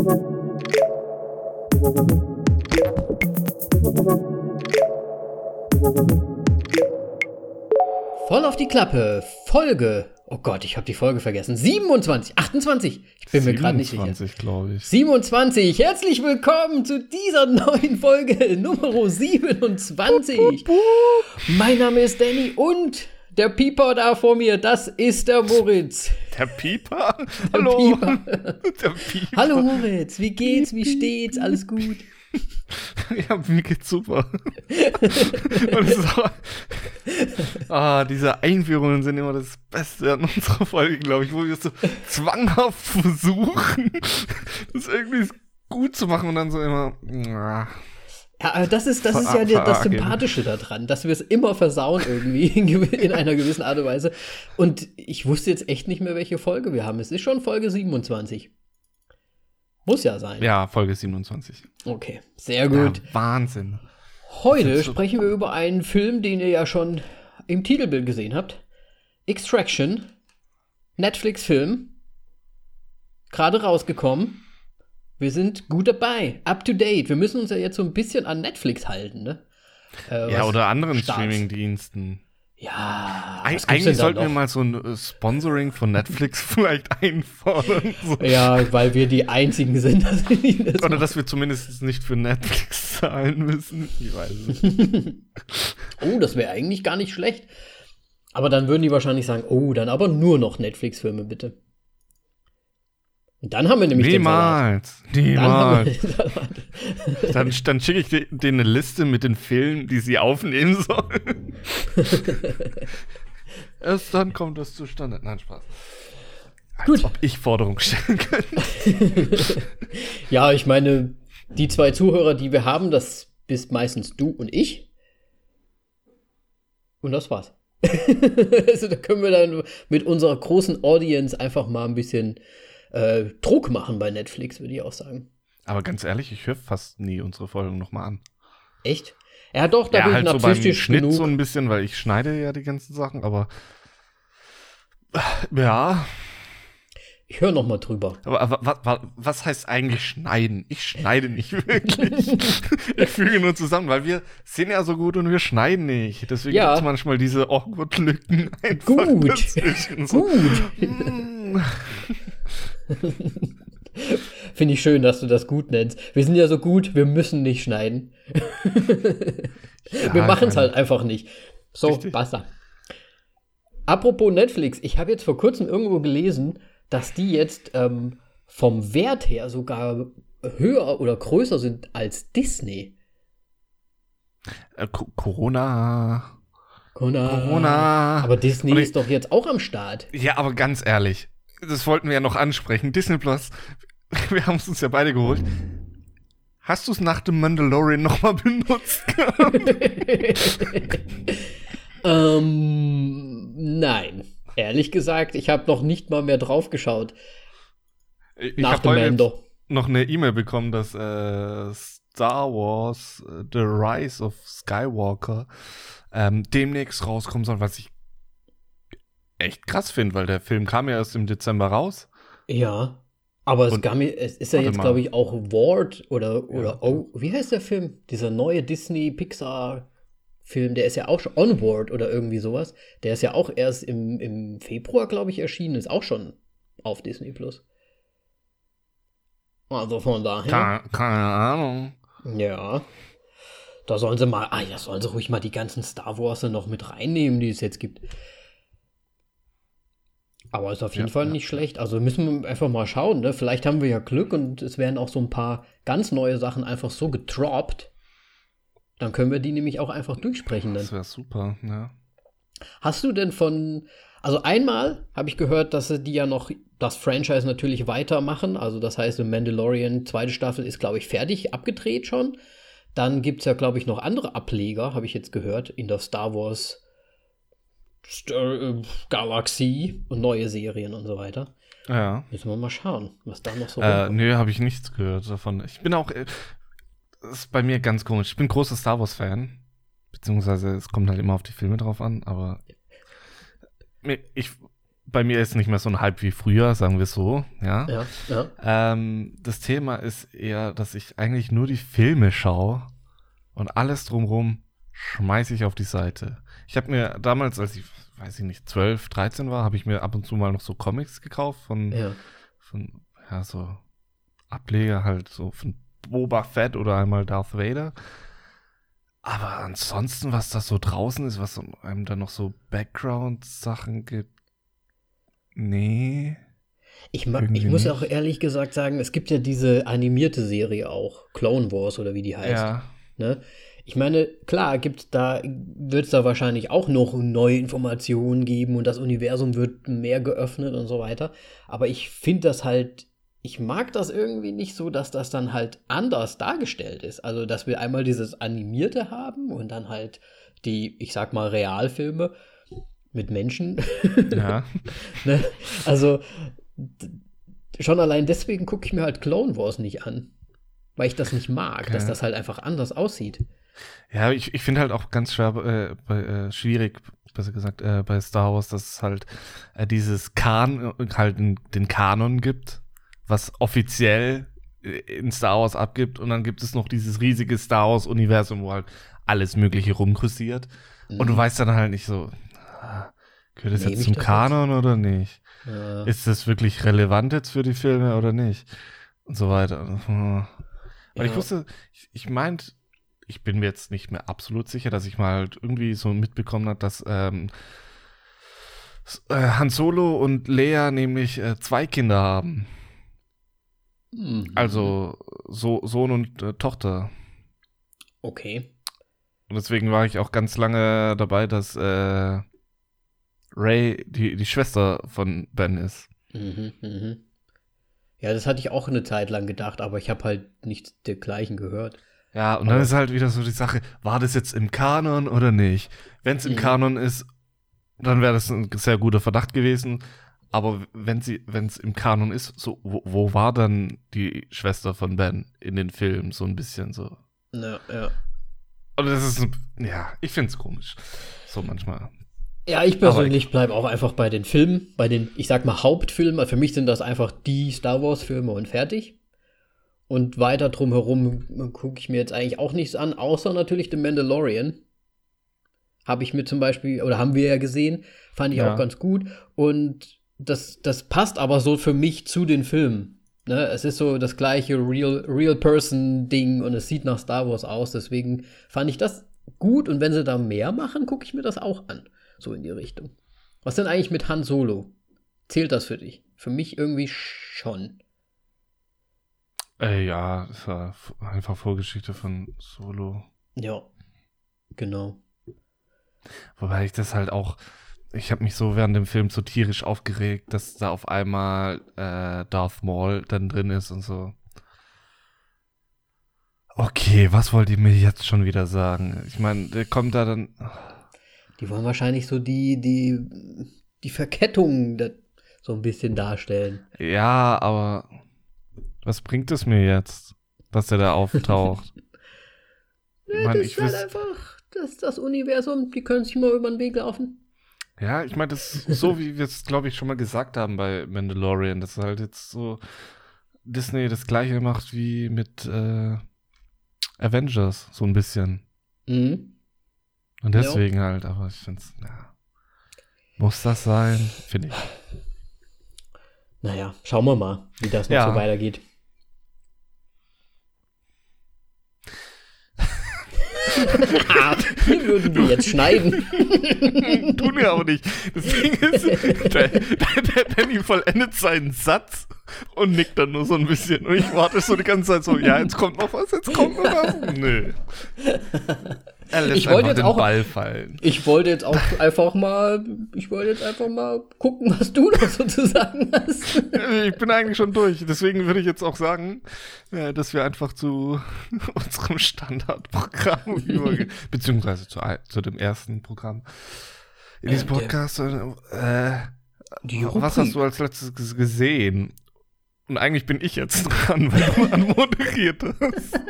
Voll auf die Klappe. Folge. Oh Gott, ich habe die Folge vergessen. 27, 28. Ich bin mir gerade nicht sicher. 27, glaube ich. 27. Herzlich willkommen zu dieser neuen Folge Nummer 27. Mein Name ist Danny und der Pieper da vor mir, das ist der Moritz. Der Pieper? Der Hallo. Pieper. Der Pieper. Hallo Moritz, wie geht's, wie steht's, alles gut? Ja, mir geht's super. Und auch, ah, diese Einführungen sind immer das Beste an unserer Folge, glaube ich, wo wir so zwanghaft versuchen, das irgendwie gut zu machen und dann so immer. ah. Ja, aber das ist, das ist ja das. Sympathische daran, dass wir es immer versauen irgendwie in, einer gewissen Art und Weise. Und ich wusste jetzt echt nicht mehr, welche Folge wir haben. Es ist schon Folge 27. Muss ja sein. Ja, Folge 27. Okay, sehr gut. Ja, Wahnsinn. Heute sprechen wir über einen Film, den ihr ja schon im Titelbild gesehen habt. Extraction. Netflix-Film. Gerade rausgekommen. Wir sind gut dabei. Up to date. Wir müssen uns ja jetzt so ein bisschen an Netflix halten, ne? Äh, Ja, oder anderen. Streaming-Diensten. Ja. Eig eigentlich sollten wir mal so ein äh, Sponsoring von Netflix vielleicht einfordern. So. Ja, weil wir die einzigen sind. die das Oder machen. dass wir zumindest nicht für Netflix zahlen müssen. Ich weiß es nicht. Oh, das wäre eigentlich gar nicht schlecht. Aber dann würden die wahrscheinlich sagen, oh, dann aber nur noch Netflix-Filme, bitte. Und dann haben wir nämlich den Salat. Niemals. Dann Niemals. Dann, dann schicke ich dir- denen eine Liste mit den Filmen, die sie aufnehmen sollen. Erst dann kommt das zustande. Nein, Spaß. Als Gut. ob ich Forderungen stellen könnte. Ja, ich meine, die zwei Zuhörer, die wir haben, das bist meistens du und ich. Und das war's. also da können wir dann mit unserer großen Audience einfach mal ein bisschen äh, Druck machen bei Netflix, würde ich auch sagen. Aber ganz ehrlich, ich höre fast nie unsere Folgen nochmal an. Echt? Ja, doch, da ja, bin halt ich so beim narzisstisch Schnitt genug. so ein bisschen, weil ich schneide ja die ganzen Sachen, aber ja, ich höre noch mal drüber. aber, aber wa, wa, was heißt eigentlich schneiden? Ich schneide nicht wirklich. ich füge nur zusammen, weil wir sind ja so gut und wir schneiden nicht. Deswegen Ja. gibt es manchmal diese awkward Lücken einfach Gut. dazwischen. So, Gut. mm, Finde ich schön, dass du das gut nennst. Wir sind ja so gut, wir müssen nicht schneiden. wir Ja, machen es halt einfach nicht. So, Richtig. basta. Apropos Netflix, ich habe jetzt vor kurzem irgendwo gelesen, dass die jetzt ähm, vom Wert her sogar höher oder größer sind als Disney. äh, Co- Corona. Corona. Corona. Aber Disney ich- ist doch jetzt auch am Start. Ja, aber ganz ehrlich, das wollten wir ja noch ansprechen. Disney Plus, wir haben es uns ja beide geholt. Hast du es nach dem Mandalorian nochmal benutzt? ähm, nein. Ehrlich gesagt, ich habe noch nicht mal mehr drauf geschaut. Ich nach hab dem Mando. noch eine E-Mail bekommen, dass äh, Star Wars äh, The Rise of Skywalker ähm, demnächst rauskommen soll, was ich echt krass finde, weil der Film kam ja erst im Dezember raus. Ja. Aber es, gab es ist ja jetzt, glaube ich, auch Ward oder, oder Ja. oh, wie heißt der Film? Dieser neue Disney-Pixar-Film, der ist ja auch schon Onward oder irgendwie sowas. Der ist ja auch erst im, im Februar, glaube ich, erschienen, ist auch schon auf Disney Plus. Also von daher. Keine, keine Ahnung. Ja. Da sollen sie mal, ah ja, sollen sie ruhig mal die ganzen Star Wars noch mit reinnehmen, die es jetzt gibt. Aber ist auf jeden Ja, Fall ja. nicht schlecht. Also müssen wir einfach mal schauen, ne? Vielleicht haben wir ja Glück und es werden auch so ein paar ganz neue Sachen einfach so getroppt. Dann können wir die nämlich auch einfach durchsprechen dann. Das wäre super, ja. Hast du denn von, also einmal habe ich gehört, dass sie die ja noch das Franchise natürlich weitermachen. Also das heißt, The Mandalorian, zweite Staffel ist, glaube ich, fertig, abgedreht schon. Dann gibt es ja, glaube ich, noch andere Ableger, habe ich jetzt gehört, in der Star Wars Star äh, Galaxie und neue Serien und so weiter. Ja. Müssen wir mal schauen, was da noch so Äh, rumkommt. nö, habe ich nichts gehört davon. Ich bin auch, äh, das ist bei mir ganz komisch. Ich bin großer Star Wars-Fan. Beziehungsweise es kommt halt immer auf die Filme drauf an, aber ich bei mir ist nicht mehr so ein Hype wie früher, sagen wir so, ja. Ja, ja. Ähm, das Thema ist eher, dass ich eigentlich nur die Filme schaue und alles drumherum schmeiße ich auf die Seite. Ich habe mir damals, als ich, weiß ich nicht, 12, 13 war, habe ich mir ab und zu mal noch so Comics gekauft von, ja. von ja, so Ableger halt so von Boba Fett oder einmal Darth Vader. Aber ansonsten, was da so draußen ist, was einem da noch so Background-Sachen gibt, nee. Ich, mag, ich muss auch ehrlich gesagt sagen, es gibt ja diese animierte Serie auch, Clone Wars oder wie die heißt. Ja, Ne? Ich meine, klar, gibt's da, wird es da wahrscheinlich auch noch neue Informationen geben und das Universum wird mehr geöffnet und so weiter. Aber ich finde das halt, ich mag das irgendwie nicht so, dass das dann halt anders dargestellt ist. Also, dass wir einmal dieses Animierte haben und dann halt die, ich sag mal, Realfilme mit Menschen. ja. ne? Also, schon allein deswegen gucke ich mir halt Clone Wars nicht an. Weil ich das nicht mag, Okay. dass das halt einfach anders aussieht. Ja, ich, ich finde halt auch ganz schwer, äh, bei, äh, schwierig, besser gesagt, äh, bei Star Wars, dass es halt äh, dieses Kan, halt den, Kanon gibt, was offiziell äh, in Star Wars abgibt und dann gibt es noch dieses riesige Star Wars Universum, wo halt alles Mögliche rumkursiert und du weißt dann halt nicht so, ah, gehört das Nehme jetzt zum das Kanon oder nicht? Ja. Ist das wirklich relevant jetzt für die Filme oder nicht? Und so weiter. Weil ich Ja. wusste, ich, ich meint, ich bin mir jetzt nicht mehr absolut sicher, dass ich mal halt irgendwie so mitbekommen habe, dass ähm, äh, Han Solo und Leia nämlich äh, zwei Kinder haben. Mhm. Also so, Sohn und äh, Tochter. Okay. Und deswegen war ich auch ganz lange dabei, dass äh, Ray die, die Schwester von Ben ist. Mhm, mhm. Ja, das hatte ich auch eine Zeit lang gedacht, aber ich habe halt nichts dergleichen gehört. Ja, und dann Aber- ist halt wieder so die Sache, war das jetzt im Kanon oder nicht? Wenn es im Mhm. Kanon ist, dann wäre das ein sehr guter Verdacht gewesen. Aber wenn sie, wenn es im Kanon ist, so, wo, wo war dann die Schwester von Ben in den Filmen? So ein bisschen so. Ja, ja. Und das ist, ein- ja, ich find's komisch. So manchmal. Ja, ich persönlich bleibe auch einfach bei den Filmen, bei den, ich sag mal, Hauptfilmen. Für mich sind das einfach die Star Wars-Filme und fertig. Und weiter drumherum gucke ich mir jetzt eigentlich auch nichts an, außer natürlich The Mandalorian. Habe ich mir zum Beispiel, oder haben wir ja gesehen, fand ich Ja. auch ganz gut. Und das, das passt aber so für mich zu den Filmen. Ne? Es ist so das gleiche Real, Real und es sieht nach Star Wars aus. Deswegen fand ich das gut. Und wenn sie da mehr machen, gucke ich mir das auch an. So in die Richtung. Was denn eigentlich mit Han Solo? Zählt das für dich? Für mich irgendwie schon. Äh, ja, das war einfach Vorgeschichte von Solo. Ja. Genau. Wobei ich das halt auch, ich habe mich so während dem Film so tierisch aufgeregt, dass da auf einmal äh, Darth Maul dann drin ist und so. Okay, was wollt ihr mir jetzt schon wieder sagen? Ich meine, der kommt da dann. Die wollen wahrscheinlich so die, die, die Verkettung so ein bisschen darstellen. Ja, aber was bringt es mir jetzt, dass der da auftaucht? Ja, Mann, das ich ist halt einfach das, das Universum, die können sich mal über den Weg laufen. Ja, ich meine, das ist so, wie wir es, glaube ich, schon mal gesagt haben bei Mandalorian, dass halt jetzt so Disney das gleiche macht wie mit äh, Avengers, so ein bisschen. Mhm. Und Ja. deswegen halt, aber ich finde es, ja. Muss das sein? Finde ich. Naja, schauen wir mal, wie das noch Ja. so weitergeht. ah, hier würden wir jetzt schneiden. Tun wir auch nicht. Das Ding ist, der, der, der Danny vollendet seinen Satz und nickt dann nur so ein bisschen. Und ich warte so die ganze Zeit so, ja, jetzt kommt noch was, jetzt kommt noch was. Nö. Er lässt Ich wollte jetzt den auch- Ball fallen. Ich wollte jetzt auch einfach mal, ich wollte jetzt einfach mal gucken, was du noch so zu sagen hast. Ich bin eigentlich schon durch. Deswegen würde ich jetzt auch sagen, äh, dass wir einfach zu unserem Standardprogramm übergehen. Beziehungsweise zu, zu dem ersten Programm in diesem Äh, der- Podcast. Äh, Die was hast du als letztes ges- gesehen? Und eigentlich bin ich jetzt dran, weil du anmoderiert hast.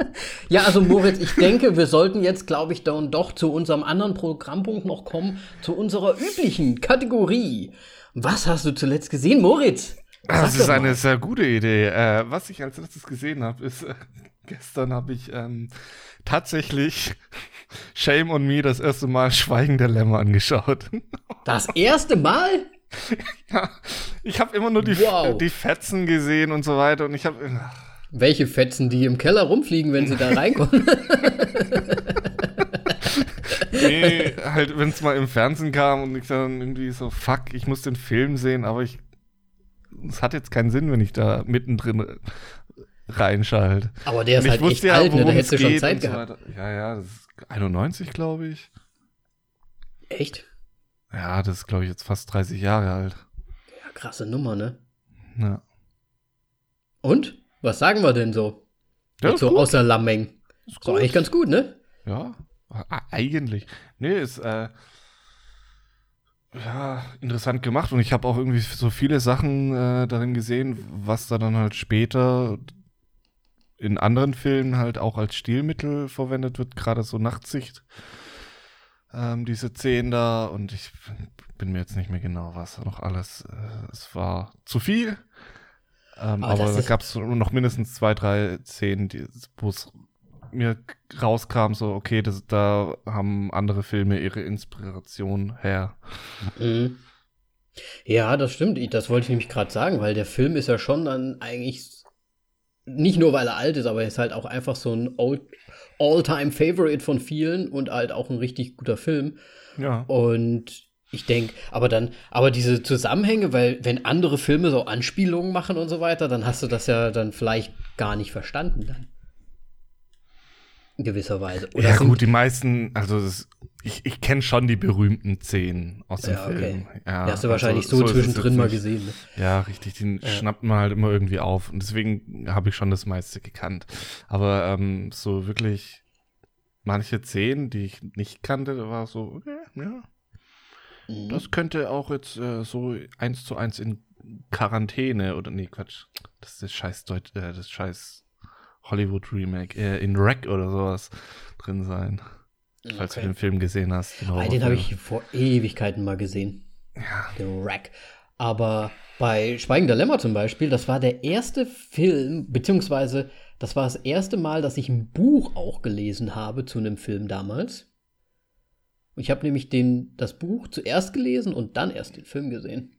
Ja, also Moritz, ich denke, wir sollten jetzt, glaube ich, dann doch zu unserem anderen Programmpunkt noch kommen, zu unserer üblichen Kategorie. Was hast du zuletzt gesehen, Moritz? Sag das ist eine mal. sehr gute Idee. Äh, was ich als letztes gesehen habe, ist, äh, gestern habe ich ähm, tatsächlich Shame on Me das erste Mal Schweigen der Lämmer angeschaut. Das erste Mal? ja, ich habe immer nur die, wow. die Fetzen gesehen und so weiter und ich habe. Welche Fetzen, die im Keller rumfliegen, wenn sie da reinkommen? nee, halt, wenn es mal im Fernsehen kam und ich dann irgendwie so, fuck, ich muss den Film sehen, aber ich. Es hat jetzt keinen Sinn, wenn ich da mittendrin reinschalte. Aber der ist halt echt ja, alt, ne? da hättest du schon Zeit gehabt. So ja, ja, das ist 91, glaube ich. Echt? Ja, das ist, glaube ich, jetzt fast 30 Jahre alt. Ja, krasse Nummer, ne? Ja. Und? Was sagen wir denn so? Ja, so außer Lammeng. Ist, ist eigentlich ganz gut, ne? Ja, eigentlich. Nee, ist äh, ja interessant gemacht und ich habe auch irgendwie so viele Sachen äh, darin gesehen, was da dann halt später in anderen Filmen halt auch als Stilmittel verwendet wird, gerade so Nachtsicht. Ähm, diese Szenen da und ich bin mir jetzt nicht mehr genau, was noch alles. Äh, es war zu viel. Ähm, aber, aber da gab es noch mindestens zwei, drei Szenen, wo es mir rauskam, so, okay, das, da haben andere Filme ihre Inspiration her. Mhm. Ja, das stimmt. Das wollte ich nämlich gerade sagen, weil der Film ist ja schon dann eigentlich nicht nur, weil er alt ist, aber er ist halt auch einfach so ein All-Time-Favorite von vielen und halt auch ein richtig guter Film. Ja. Und ich denke, aber dann, aber diese Zusammenhänge, weil wenn andere Filme so Anspielungen machen und so weiter, dann hast du das ja dann vielleicht gar nicht verstanden dann. In gewisser Weise. Oder ja, gut, die meisten, also das, ich, ich kenne schon die berühmten Szenen aus dem ja, okay. Film. Ja, die hast du wahrscheinlich also, so, so zwischendrin mal gesehen. Ne? Ja, richtig, den ja. schnappt man halt immer irgendwie auf. Und deswegen habe ich schon das meiste gekannt. Aber ähm, so wirklich manche Szenen, die ich nicht kannte, war so, okay, ja. Mhm. Das könnte auch jetzt äh, so eins zu eins in Quarantäne oder nee, Quatsch. Das ist das scheiß Deut äh, das scheiß Hollywood Remake, äh, in Wreck oder sowas drin sein. Okay. Falls du den Film gesehen hast. Genau, den habe ich vor Ewigkeiten mal gesehen. Ja. Den Wreck. Aber bei Schweigender Lämmer zum Beispiel, das war der erste Film, beziehungsweise das war das erste Mal, dass ich ein Buch auch gelesen habe zu einem Film damals. Ich habe nämlich den, das Buch zuerst gelesen und dann erst den Film gesehen.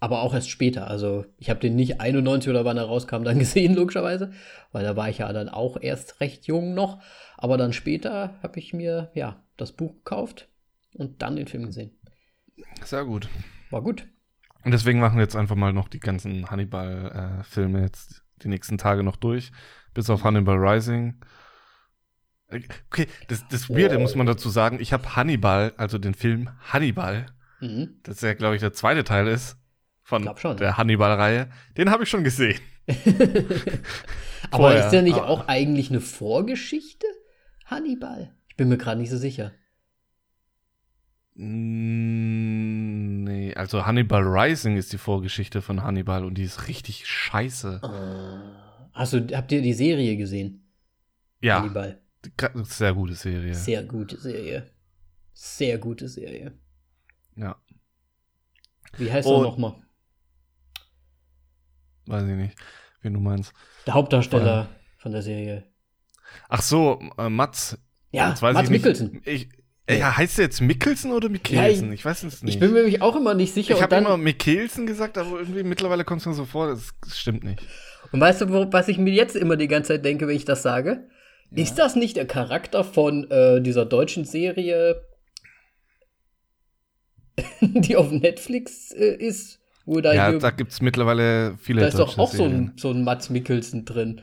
Aber auch erst später. Also ich habe den nicht 91 oder wann er rauskam dann gesehen, logischerweise. Weil da war ich ja dann auch erst recht jung noch. Aber dann später habe ich mir ja das Buch gekauft und dann den Film gesehen. Sehr gut. War gut. Und deswegen machen wir jetzt einfach mal noch die ganzen Hannibal-Filme äh, jetzt die nächsten Tage noch durch. Bis auf Hannibal Rising. Okay, das, das Weirde oh. muss man dazu sagen. Ich habe Hannibal, also den Film Hannibal, mhm. das ja, glaube ich, der zweite Teil ist, von schon, der. Hannibal-Reihe. Den habe ich schon gesehen. Aber ist der nicht auch eigentlich eine Vorgeschichte? Hannibal? Ich bin mir gerade nicht so sicher. Mm, nee, also Hannibal Rising ist die Vorgeschichte von Hannibal und die ist richtig scheiße. Hast du, habt ihr die Serie gesehen? Ja. Hannibal. Sehr gute Serie. Sehr gute Serie. Sehr gute Serie. Ja. Wie heißt er nochmal? Weiß ich nicht, wen du meinst. Der Hauptdarsteller Vorher. von der Serie. Ach so, äh, Mats. Ja, Mats Mikkelsen. Ich, ja, heißt der jetzt Mikkelsen oder Mikkelsen? Ja, ich, ich, weiß es nicht. Ich bin mir nämlich auch immer nicht sicher. Ich habe immer Mikkelsen gesagt, aber irgendwie mittlerweile kommt es mir so vor, das, das, stimmt nicht. Und weißt du, wo, was ich mir jetzt immer die ganze Zeit denke, wenn ich das sage? Ja. Ist das nicht der Charakter von äh, dieser deutschen Serie, die auf Netflix äh, ist? Oder ja, da gibt es mittlerweile viele Da ist doch auch so ein, so ein Mats Mikkelsen drin.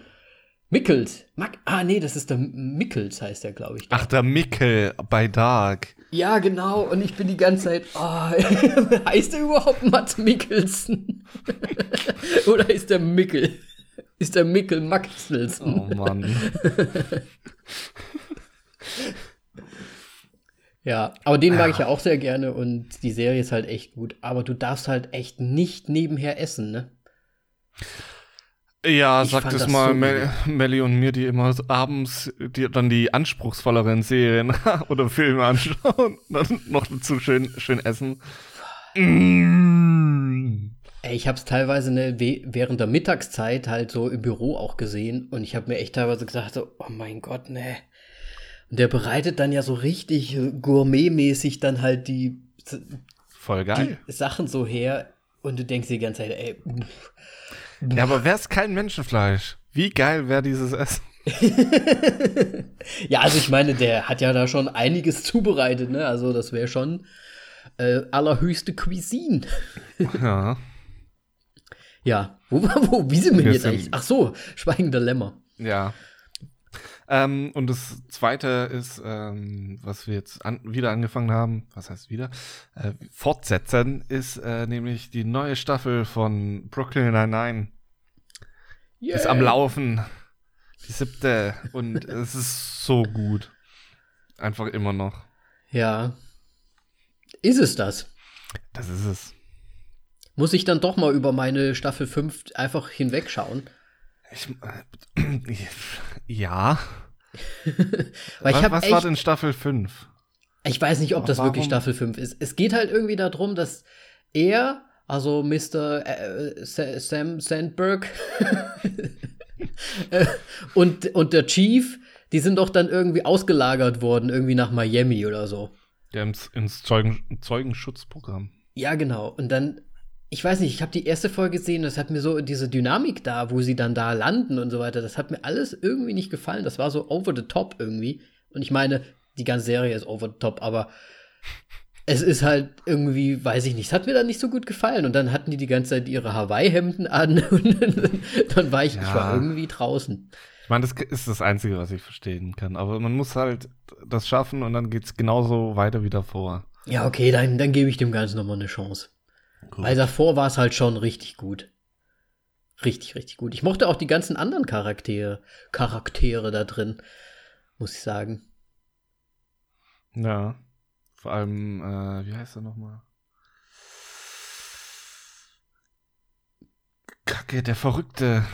Mickels. Mac ah, nee, das ist der Mickels, heißt der, glaube ich. Da. Ach, der Mickel bei Dark. Ja, genau. Und ich bin die ganze Zeit, oh, heißt der überhaupt Mats Mikkelsen? Oder ist der Mickel? Ist der Mickel Maxelsen? Oh Mann. Ja, aber den mag ich ja auch sehr gerne und die Serie ist halt echt gut. Aber du darfst halt echt nicht nebenher essen, ne? Ja, ich sagt es mal so Mel Melly und mir, die immer abends die, dann die anspruchsvolleren Serien oder Filme anschauen und dann noch dazu schön, schön essen. Mm. Ey, ich habe es teilweise ne, während der Mittagszeit halt so im Büro auch gesehen und ich habe mir echt teilweise gesagt, so, oh mein Gott, ne. Und der bereitet dann ja so richtig gourmetmäßig dann halt die, Voll geil. die Sachen so her und du denkst die ganze Zeit, ey. Ja, aber wäre es kein Menschenfleisch? Wie geil wäre dieses Essen? ja, also ich meine, der hat ja da schon einiges zubereitet, ne? Also das wäre schon äh, allerhöchste Cuisine. ja. Ja, wo, wo, wie sind wir, Wir jetzt sind- eigentlich? Ach so, Schweigender Lämmer. Ja. Ähm, und das zweite ist, ähm, was wir jetzt an, wieder angefangen haben, was heißt wieder, äh, fortsetzen, ist äh, nämlich die neue Staffel von Brooklyn Nine-Nine. Ist am. Laufen. Die siebte. Und es ist so gut. Einfach immer noch. Ja. Ist es das? Das ist es. Muss ich dann doch mal über meine Staffel 5 einfach hinwegschauen? Ich, äh, ja. Was was war echt, denn Staffel 5? ich weiß nicht, ob das Warum? wirklich Staffel 5 ist. Es geht halt irgendwie darum, dass er, also Mr. Äh, Sa- Sam Sandberg äh, und, und der Chief, die sind doch dann irgendwie ausgelagert worden, irgendwie nach Miami oder so. Der ins, ins Zeugen, Zeugenschutzprogramm. Ja, genau. Und dann, ich weiß nicht, ich habe die erste Folge gesehen, das hat mir so diese Dynamik da, wo sie dann da landen und so weiter, das hat mir alles irgendwie nicht gefallen. Das war so over the top irgendwie. Und ich meine, die ganze Serie ist over the top, aber es ist halt irgendwie, weiß ich nicht, es hat mir dann nicht so gut gefallen. Und dann hatten die die ganze Zeit ihre Hawaii-Hemden an und dann war ich, ich war Ja. irgendwie draußen. Ich meine, das ist das Einzige, was ich verstehen kann. Aber man muss halt das schaffen und dann geht's genauso weiter wie davor. Ja, okay, dann, dann gebe ich dem Ganzen nochmal eine Chance. Gut. Weil davor war es halt schon richtig gut. Richtig, richtig gut. Ich mochte auch die ganzen anderen Charaktere, Charaktere da drin, muss ich sagen. Ja. Vor allem, äh, wie heißt er nochmal? Kacke, der Verrückte.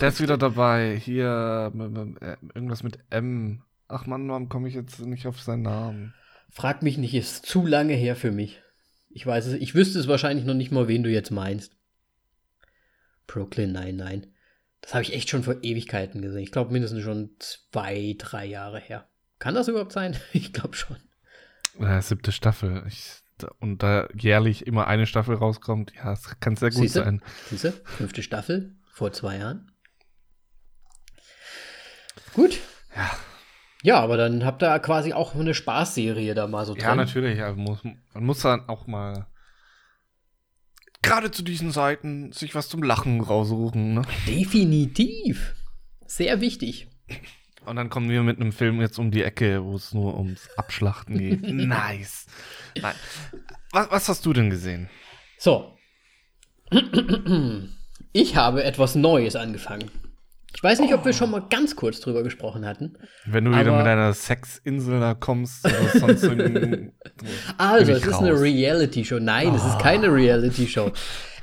Der ist wieder dabei. Hier, äh, irgendwas mit M. Ach Mann, warum komme ich jetzt nicht auf seinen Namen? Frag mich nicht, ist zu lange her für mich. Ich weiß es, ich wüsste es wahrscheinlich noch nicht mal, wen du jetzt meinst. Brooklyn, nein, nein. Das habe ich echt schon vor Ewigkeiten gesehen. Ich glaube mindestens schon zwei, drei Jahre her. Kann das überhaupt sein? Ich glaube schon. Äh, siebte Staffel. Ich, und da jährlich immer eine Staffel rauskommt, ja, das kann sehr gut Siehste? sein. Siehst du? Fünfte Staffel, vor zwei Jahren. Gut. Ja. Ja, aber dann habt ihr quasi auch eine Spaßserie da mal so drin. Ja, natürlich. Ja, muss, man muss dann auch mal gerade zu diesen Seiten sich was zum Lachen raussuchen. Ne? Definitiv. Sehr wichtig. Und dann kommen wir mit einem Film jetzt um die Ecke, wo es nur ums Abschlachten geht. nice. Nein. Was, was hast du denn gesehen? So. Ich habe etwas Neues angefangen. Ich weiß nicht, ob wir schon mal ganz kurz drüber gesprochen hatten. Wenn du wieder mit deiner Sexinsel da kommst oder sonst irgendein- Also, es ist eine. Reality-Show. Nein, es ist keine Reality-Show.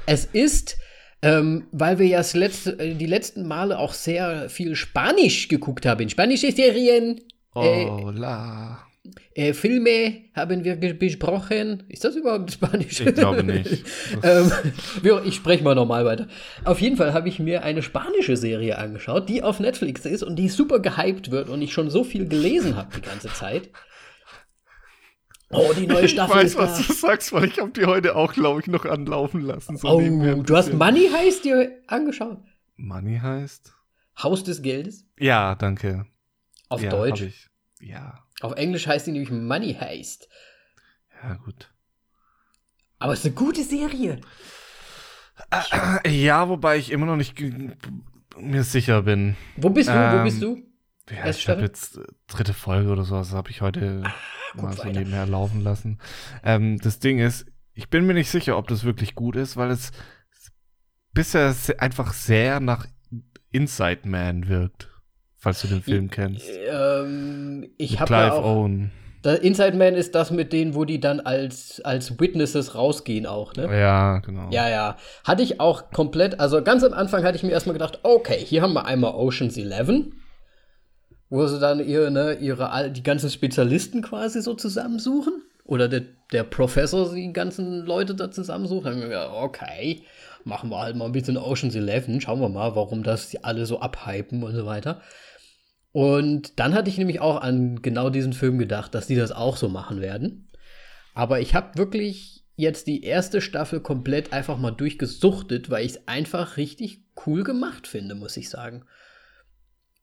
Es ist, ähm, weil wir ja letzte, äh, die letzten Male auch sehr viel Spanisch geguckt haben. In spanische Serien, äh, Hola. Äh, Filme haben wir besprochen. Ist das überhaupt Spanisch? Ich glaube nicht. ähm, ich spreche mal normal weiter. Auf jeden Fall habe ich mir eine spanische Serie angeschaut, die auf Netflix ist und die super gehypt wird und ich schon so viel gelesen habe die ganze Zeit. Oh, die neue Ich Staffel weiß, ist da. was du sagst, weil ich habe die heute auch, glaube ich, noch anlaufen lassen. So Oh, du hast. Money Heist dir angeschaut? Money heißt? Haus des Geldes? Ja, danke. Auf ja, Deutsch. ich. Ja, Auf Englisch heißt die nämlich Money Heist. ja, gut. Aber es ist eine gute Serie. Ja, wobei ich immer noch nicht mir sicher bin. Wo bist du? Wo Ähm, bist du? Ja, Erste ich habe jetzt dritte Folge oder sowas, habe ich heute guck mal so weiter. nebenher laufen lassen. Ähm, das Ding ist, ich bin mir nicht sicher, ob das wirklich gut ist, weil es bisher einfach sehr nach Inside Man wirkt, falls du den Film kennst. Ähm, ich habe ja auch. Owen. Inside Man ist das mit denen, wo die dann als, als Witnesses rausgehen auch, ne? Ja, genau. Ja, ja. Hatte ich auch komplett, also ganz am Anfang hatte ich mir erstmal gedacht, okay, hier haben wir einmal Oceans 11, wo sie dann ihre, ne, ihre, die ganzen Spezialisten quasi so zusammensuchen. oder der, der Professor die ganzen Leute da zusammensucht, dann haben wir gedacht, okay, machen wir halt mal ein bisschen Ocean's Eleven, schauen wir mal, warum das alle so abhypen und so weiter. Und dann hatte ich nämlich auch an genau diesen Film gedacht, dass die das auch so machen werden. Aber ich habe wirklich jetzt die erste Staffel komplett einfach mal durchgesuchtet, weil ich es einfach richtig cool gemacht finde, muss ich sagen.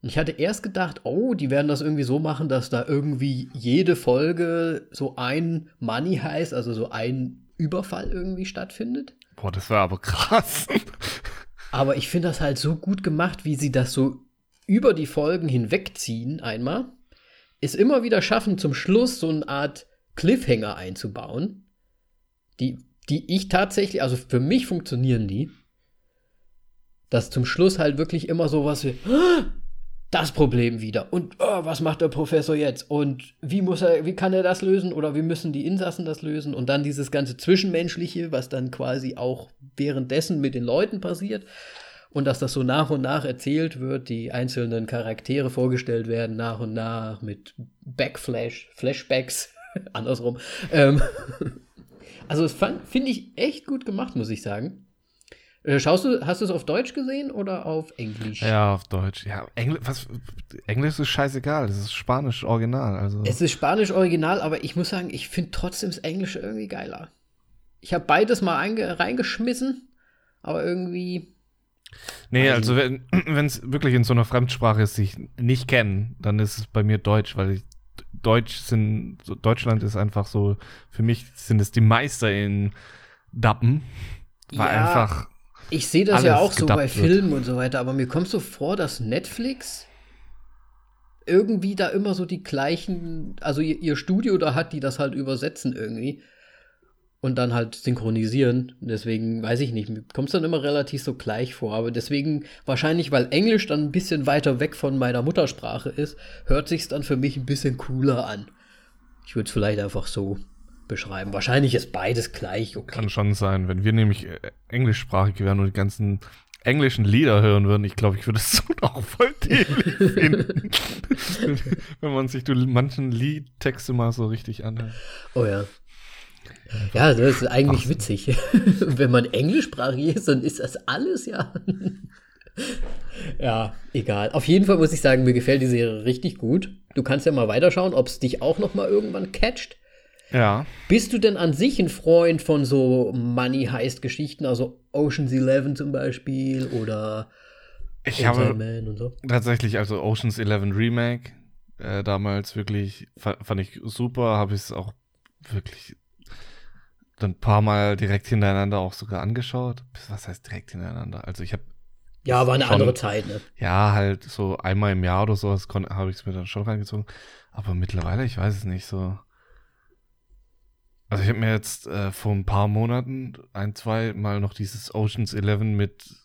Ich hatte erst gedacht, oh, die werden das irgendwie so machen, dass da irgendwie jede Folge so ein Money heißt, also so ein Überfall irgendwie stattfindet. Boah, das war aber krass. aber ich finde das halt so gut gemacht, wie sie das so über die Folgen hinwegziehen einmal, es immer wieder schaffen, zum Schluss so eine Art Cliffhanger einzubauen, die, die ich tatsächlich, also für mich funktionieren die, dass zum Schluss halt wirklich immer sowas wie, das Problem wieder. Und oh, was macht der Professor jetzt? Und wie muss er, wie kann er das lösen? Oder wie müssen die Insassen das lösen? Und dann dieses ganze Zwischenmenschliche, was dann quasi auch währenddessen mit den Leuten passiert. Und dass das so nach und nach erzählt wird, die einzelnen Charaktere vorgestellt werden, nach und nach mit Backflash, Flashbacks, andersrum. Ähm also, das finde ich echt gut gemacht, muss ich sagen. Äh, schaust du, hast du es auf Deutsch gesehen oder auf Englisch? Ja, auf Deutsch. Ja, Engl was, Englisch ist scheißegal. Es ist Spanisch Original. Also. Es ist Spanisch Original, aber ich muss sagen, ich finde trotzdem das Englische irgendwie geiler. Ich habe beides mal reingeschmissen, aber irgendwie. Nee, also wenn es wirklich in so einer Fremdsprache ist, die ich nicht kenne, dann ist es bei mir Deutsch, weil ich Deutsch sind, so Deutschland ist einfach so, für mich sind es die Meister in Dappen. War ja, einfach ich sehe das ja auch so bei Filmen und so weiter, aber mir kommt so vor, dass Netflix irgendwie da immer so die gleichen, also ihr, ihr Studio da hat, die das halt übersetzen irgendwie und dann halt synchronisieren. Deswegen weiß ich nicht, kommt es dann immer relativ so gleich vor. Aber deswegen, wahrscheinlich, weil Englisch dann ein bisschen weiter weg von meiner Muttersprache ist, hört sich dann für mich ein bisschen cooler an. Ich würde es vielleicht einfach so beschreiben. Wahrscheinlich ist beides gleich okay. Kann schon sein. Wenn wir nämlich äh, englischsprachig wären und die ganzen englischen Lieder hören würden, ich glaube, ich würde es auch voll dämlich finden. Wenn man sich manchen Liedtexte mal so richtig anhört. Oh ja. Ja, das ist eigentlich Ach. witzig. Wenn man englischsprachig ist, dann ist das alles ja. ja, egal. Auf jeden Fall muss ich sagen, mir gefällt die Serie richtig gut. Du kannst ja mal weiterschauen, ob es dich auch noch mal irgendwann catcht. Ja. Bist du denn an sich ein Freund von so Money Heist Geschichten, also Ocean's Eleven zum Beispiel oder ich habe so? tatsächlich also Ocean's Eleven Remake äh, damals wirklich fand ich super, habe ich es auch wirklich dann ein paar Mal direkt hintereinander auch sogar angeschaut. Was heißt direkt hintereinander? Also ich habe ja, war eine schon, andere Zeit, ne? Ja, halt so einmal im Jahr oder so, habe ich es mir dann schon reingezogen. Aber mittlerweile, ich weiß es nicht, so also ich habe mir jetzt äh, vor ein paar Monaten ein, zwei Mal noch dieses Oceans 11 mit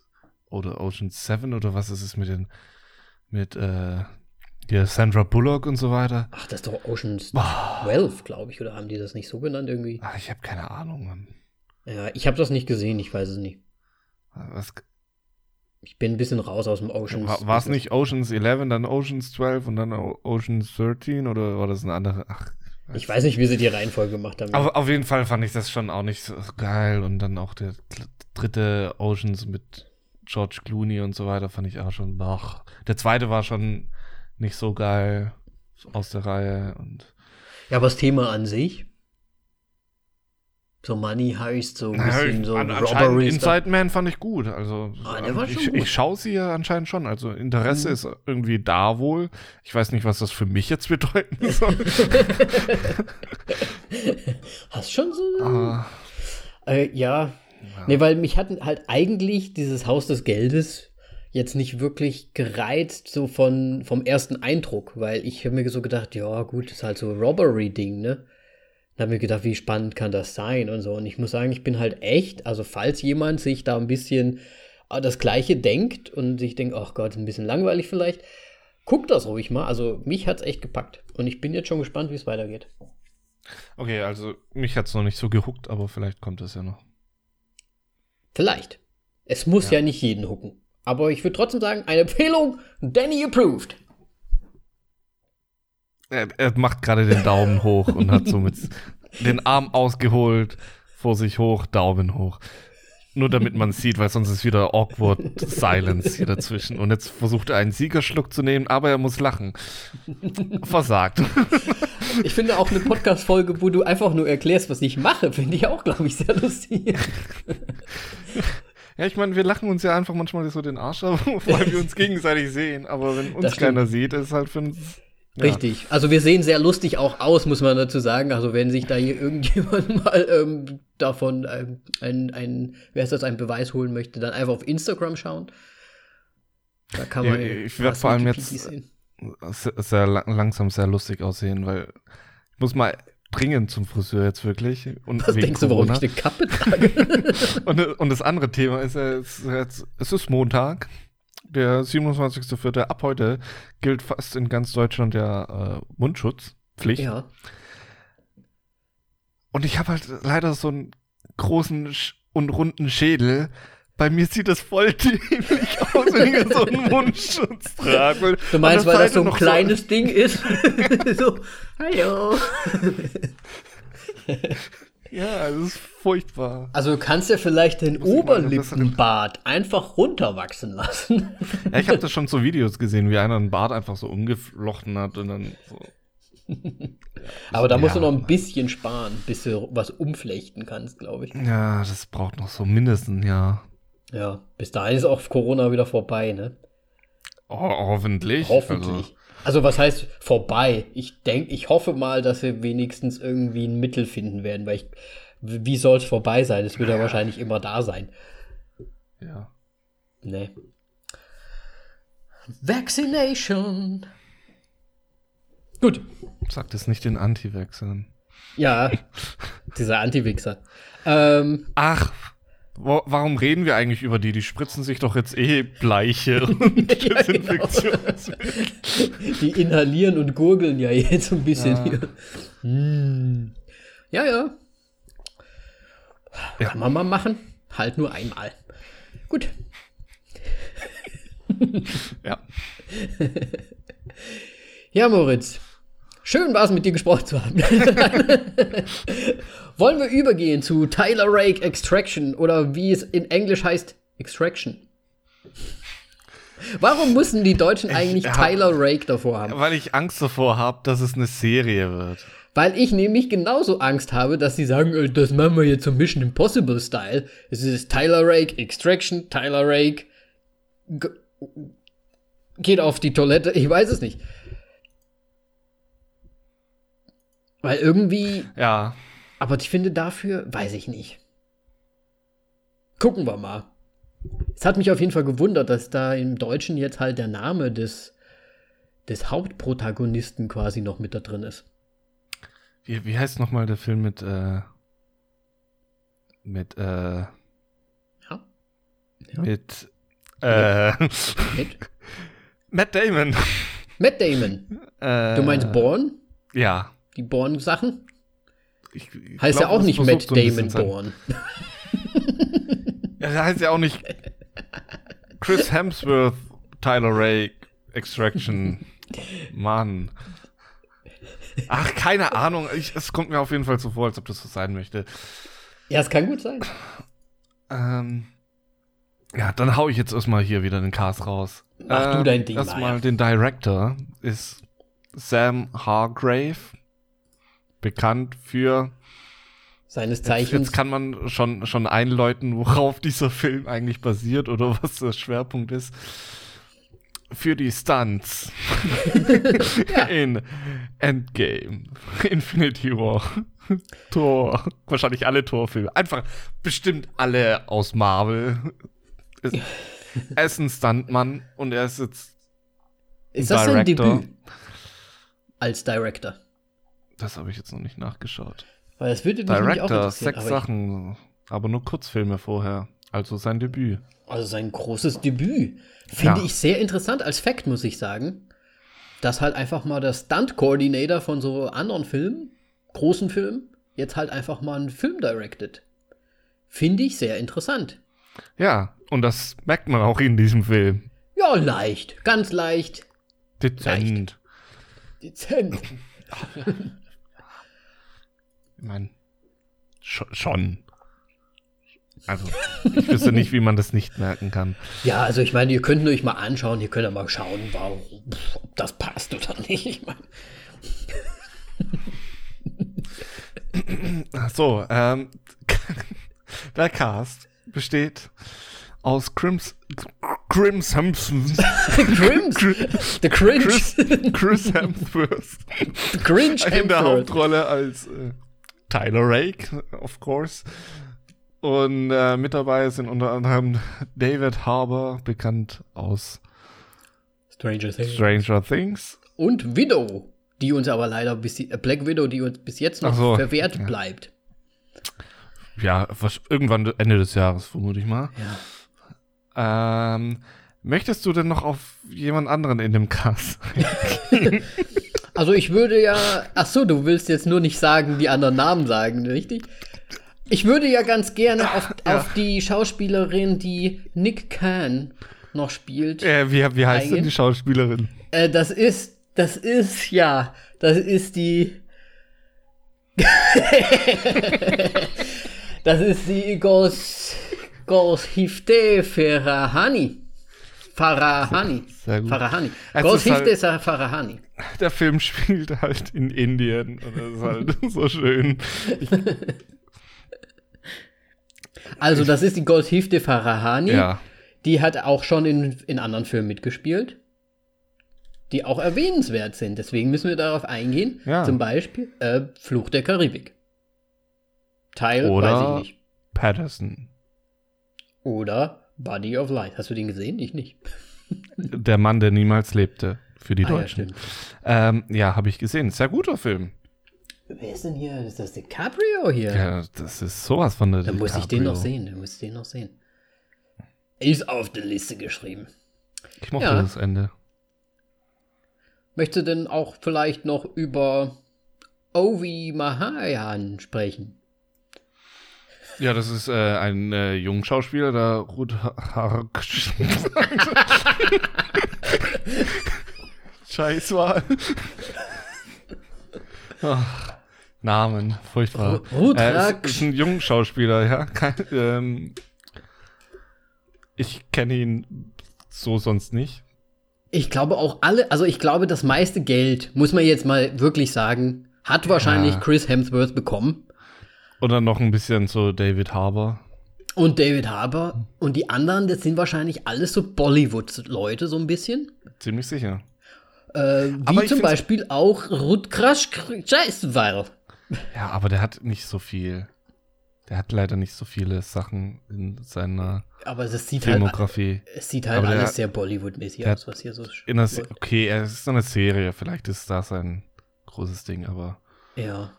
oder Oceans 7 oder was ist es mit den mit äh, der Sandra Bullock und so weiter. Ach, das ist doch Oceans oh. 12, glaube ich, oder haben die das nicht so genannt irgendwie? Ach, ich habe keine Ahnung, Mann. Ja, ich habe das nicht gesehen, ich weiß es nicht. Was? Ich bin ein bisschen raus aus dem Oceans. War es nicht Oceans 11, dann Oceans 12 und dann Oceans 13 oder war das ein anderer? Ach, ich weiß nicht, wie sie die Reihenfolge gemacht haben. Aber auf jeden Fall fand ich das schon auch nicht so geil. Und dann auch der dritte Oceans mit George Clooney und so weiter fand ich auch schon, boah. Der zweite war schon nicht so geil aus der Reihe. Und ja, aber das Thema an sich, so Money heißt so ein naja, bisschen so an, Robbery. Inside Man fand ich gut. Also ah, der war ich, schon gut. ich schaue sie ja anscheinend schon. Also Interesse mhm. ist irgendwie da wohl. Ich weiß nicht, was das für mich jetzt bedeuten soll. Hast schon so? Ah. Äh, ja. ja. Nee, weil mich hat halt eigentlich dieses Haus des Geldes jetzt nicht wirklich gereizt, so von, vom ersten Eindruck, weil ich habe mir so gedacht, ja, gut, ist halt so Robbery-Ding, ne? Da habe ich gedacht, wie spannend kann das sein und so. Und ich muss sagen, ich bin halt echt, also falls jemand sich da ein bisschen äh, das Gleiche denkt und sich denkt, ach Gott, ein bisschen langweilig vielleicht, guckt das ruhig mal. Also mich hat es echt gepackt. Und ich bin jetzt schon gespannt, wie es weitergeht. Okay, also mich hat es noch nicht so gehuckt, aber vielleicht kommt es ja noch. Vielleicht. Es muss ja, ja nicht jeden hucken. Aber ich würde trotzdem sagen, eine Empfehlung, Danny approved. Er, er macht gerade den Daumen hoch und hat so mit den Arm ausgeholt, vor sich hoch, Daumen hoch. Nur damit man sieht, weil sonst ist wieder awkward Silence hier dazwischen. Und jetzt versucht er einen Siegerschluck zu nehmen, aber er muss lachen. Versagt. Ich finde auch eine Podcast-Folge, wo du einfach nur erklärst, was ich mache, finde ich auch, glaube ich, sehr lustig. Ja, ich meine, wir lachen uns ja einfach manchmal so den Arsch auf, weil wir uns gegenseitig sehen. Aber wenn uns keiner sieht, ist halt für uns. Ja. Richtig. Also wir sehen sehr lustig auch aus, muss man dazu sagen. Also wenn sich da hier irgendjemand mal ähm, davon ähm, ein, ein, wer ist das, einen Beweis holen möchte, dann einfach auf Instagram schauen. Da kann Ja, man ich werd was vor allem jetzt- sehen. sehr, sehr lang, langsam sehr lustig aussehen, weil ich muss mal dringend zum Friseur jetzt wirklich. Und Was denkst du, warum Corona. ich eine Kappe trage? und, und das andere Thema ist, ja, es, ist es ist Montag, der 27.04. Ab heute gilt fast in ganz Deutschland der äh, Mundschutzpflicht. ja. Und ich habe halt leider so einen großen und runden Schädel. Bei mir sieht das voll dämlich aus, wenn ich so einen Mundschutz trage. Du meinst, weil das so ein kleines Ding ist? so, hallo. ja, das ist furchtbar. Also du kannst ja vielleicht den Oberlippenbart einfach runterwachsen lassen. Ja, ich habe das schon so Videos gesehen, wie einer einen Bart einfach so umgeflochten hat und dann so. Aber da musst du Ja. noch ein bisschen sparen, bis du was umflechten kannst, glaube ich. Ja, das braucht noch so mindestens ein Jahr. Ja, bis dahin ist auch Corona wieder vorbei, ne? Oh, hoffentlich. Hoffentlich. Also, was heißt vorbei? Ich denke, ich hoffe mal, dass wir wenigstens irgendwie ein Mittel finden werden, weil ich, wie soll es vorbei sein? Es wird ja wahrscheinlich immer da sein. Also, ja. Ne. Vaccination. Gut. Sagt es nicht den Anti-Wechseln. Ja, dieser Anti-Wichser. Ähm, Ach, wo, warum reden wir eigentlich über die? Die spritzen sich doch jetzt eh Bleiche und Ja, genau. Die inhalieren und gurgeln ja jetzt so ein bisschen Ja. hier. Hm. Ja, ja. Ja. Kann man mal machen. Halt nur einmal. Gut. Ja. Ja, Moritz. Schön war es, mit dir gesprochen zu haben. Wollen wir übergehen zu Tyler Rake Extraction oder wie es in Englisch heißt, Extraction? Warum mussten die Deutschen eigentlich ja. Tyler Rake davor haben? Weil ich Angst davor habe, dass es eine Serie wird. Weil ich nämlich genauso Angst habe, dass sie sagen, äh, das machen wir jetzt so Mission Impossible Style. Es ist Tyler Rake, Extraction, Tyler Rake geht auf die Toilette. Ich weiß es nicht. Weil irgendwie, Ja. aber ich finde dafür, weiß ich nicht. Gucken wir mal. Es hat mich auf jeden Fall gewundert, dass da im Deutschen jetzt halt der Name des, des Hauptprotagonisten quasi noch mit da drin ist. Wie, wie heißt nochmal der Film mit, äh, mit, äh, Ja. Ja. mit, äh, Mit Matt Damon. Matt Damon. Äh, Du meinst Born? Ja. Die Born-Sachen? Heißt glaub, ja auch nicht Matt Damon Born. Ja, der heißt ja auch nicht Chris Hemsworth, Tyler Rake, Extraction. Mann. Ach, keine Ahnung. Ich, es kommt mir auf jeden Fall so vor, als ob das so sein möchte. Ja, es kann gut sein. Ähm, ja, dann hau ich jetzt erstmal hier wieder den Cast raus. Mach du dein Ding, Erstmal den Director ist Sam Hargrave. Bekannt für. Seines Zeichens. jetzt kann man schon, schon einläuten, worauf dieser Film eigentlich basiert oder was der Schwerpunkt ist. Für die Stunts. In Endgame. Infinity War. Thor. Wahrscheinlich alle Torfilme. Einfach bestimmt alle aus Marvel. Ist, er ist ein Stuntmann und er ist jetzt. ist das sein Director. Debüt? Als Director. Das habe ich jetzt noch nicht nachgeschaut. Weil das würde mich nämlich auch Director, interessieren. sechs aber Sachen. Aber nur Kurzfilme vorher. Also sein Debüt. Also sein großes Debüt. Finde Ja. ich sehr interessant als Fact, muss ich sagen. Dass halt einfach mal der Stunt-Coordinator von so anderen Filmen, großen Filmen, jetzt halt einfach mal einen Film directed. Finde ich sehr interessant. Ja, und das merkt man auch in diesem Film. Ja, leicht. Ganz leicht. Dezent. Dezent. Ich meine, sch schon. Also, ich wüsste nicht, wie man das nicht merken kann. Ja, also ich meine, ihr könnt euch mal anschauen, ihr könnt ja mal schauen, warum, ob das passt oder nicht. Ich meine. So, ähm, der Cast besteht aus Crims, Crims Hemsworth. Grims! The Cringe! Chris, Chris Hemsworth. The Cringe In der Hemsworth. Hauptrolle als äh, Tyler Rake, of course. Und äh, mit dabei sind unter anderem David Harbour, bekannt aus Stranger Things. Stranger Things. Und Widow, die uns aber leider bis, äh, Black Widow, die uns bis jetzt noch so, verwehrt ja. bleibt. Ja, was, irgendwann Ende des Jahres, vermute ich mal. Ja. Ähm, möchtest du denn noch auf jemand anderen in dem Cast? Also ich würde ja, ach so, du willst jetzt nur nicht sagen, die anderen Namen sagen, richtig? Ich würde ja ganz gerne auf, Ja. auf die Schauspielerin, die Nick Khan noch spielt. äh, wie, wie heißt denn die Schauspielerin? Äh, das ist, das ist, ja, das ist die. das ist die Gos, Goshifte Farahani. Farahani. Sehr gut. Farahani. Es Goshifte ist halt- Farahani. Der Film spielt halt in Indien und das ist halt so schön. Ich, Also, das ist die Goshifte Farahani. ja, Die hat auch schon in, in anderen Filmen mitgespielt, die auch erwähnenswert sind. Deswegen müssen wir darauf eingehen. Ja. Zum Beispiel äh, Fluch der Karibik. Teil, Oder- weiß ich nicht. Patterson. Oder Body of Light. Hast du den gesehen? Ich nicht. Der Mann, der niemals lebte. Für die Ah, ja, Deutschen. stimmt. ähm, ja, habe ich gesehen. Sehr guter Film. Wer ist denn hier? Ist das DiCaprio hier? Ja, das ist sowas von der Dann muss ich den DiCaprio. noch sehen. Dann muss ich den noch sehen. Ist auf der Liste geschrieben. Ich mochte Ja. das Ende. Möchtest du denn auch vielleicht noch über Ovi Mahayan sprechen? Ja, das ist äh, ein äh, junger Schauspieler, der Ruth Har Scheißwahl. Ach, Namen, furchtbar. Ruth Äh, ist, ist ein junger Schauspieler, ja. Kein, ähm, ich kenne ihn so sonst nicht. Ich glaube auch alle, also ich glaube, das meiste Geld, muss man jetzt mal wirklich sagen, hat wahrscheinlich Chris Hemsworth bekommen. Oder noch ein bisschen so David Harbour. Und David Harbour. Und die anderen, das sind wahrscheinlich alles so Bollywood-Leute, so ein bisschen. Ziemlich sicher. Äh, Aber wie zum Beispiel auch Rutgers Scheißweil. Ja, aber der hat nicht so viel. Der hat leider nicht so viele Sachen in seiner Aber das sieht halt, Filmografie. es sieht halt Aber alles sehr Bollywood-mäßig aus, was hier so In der okay, er ist so eine Serie, vielleicht ist das ein großes Ding, aber Ja.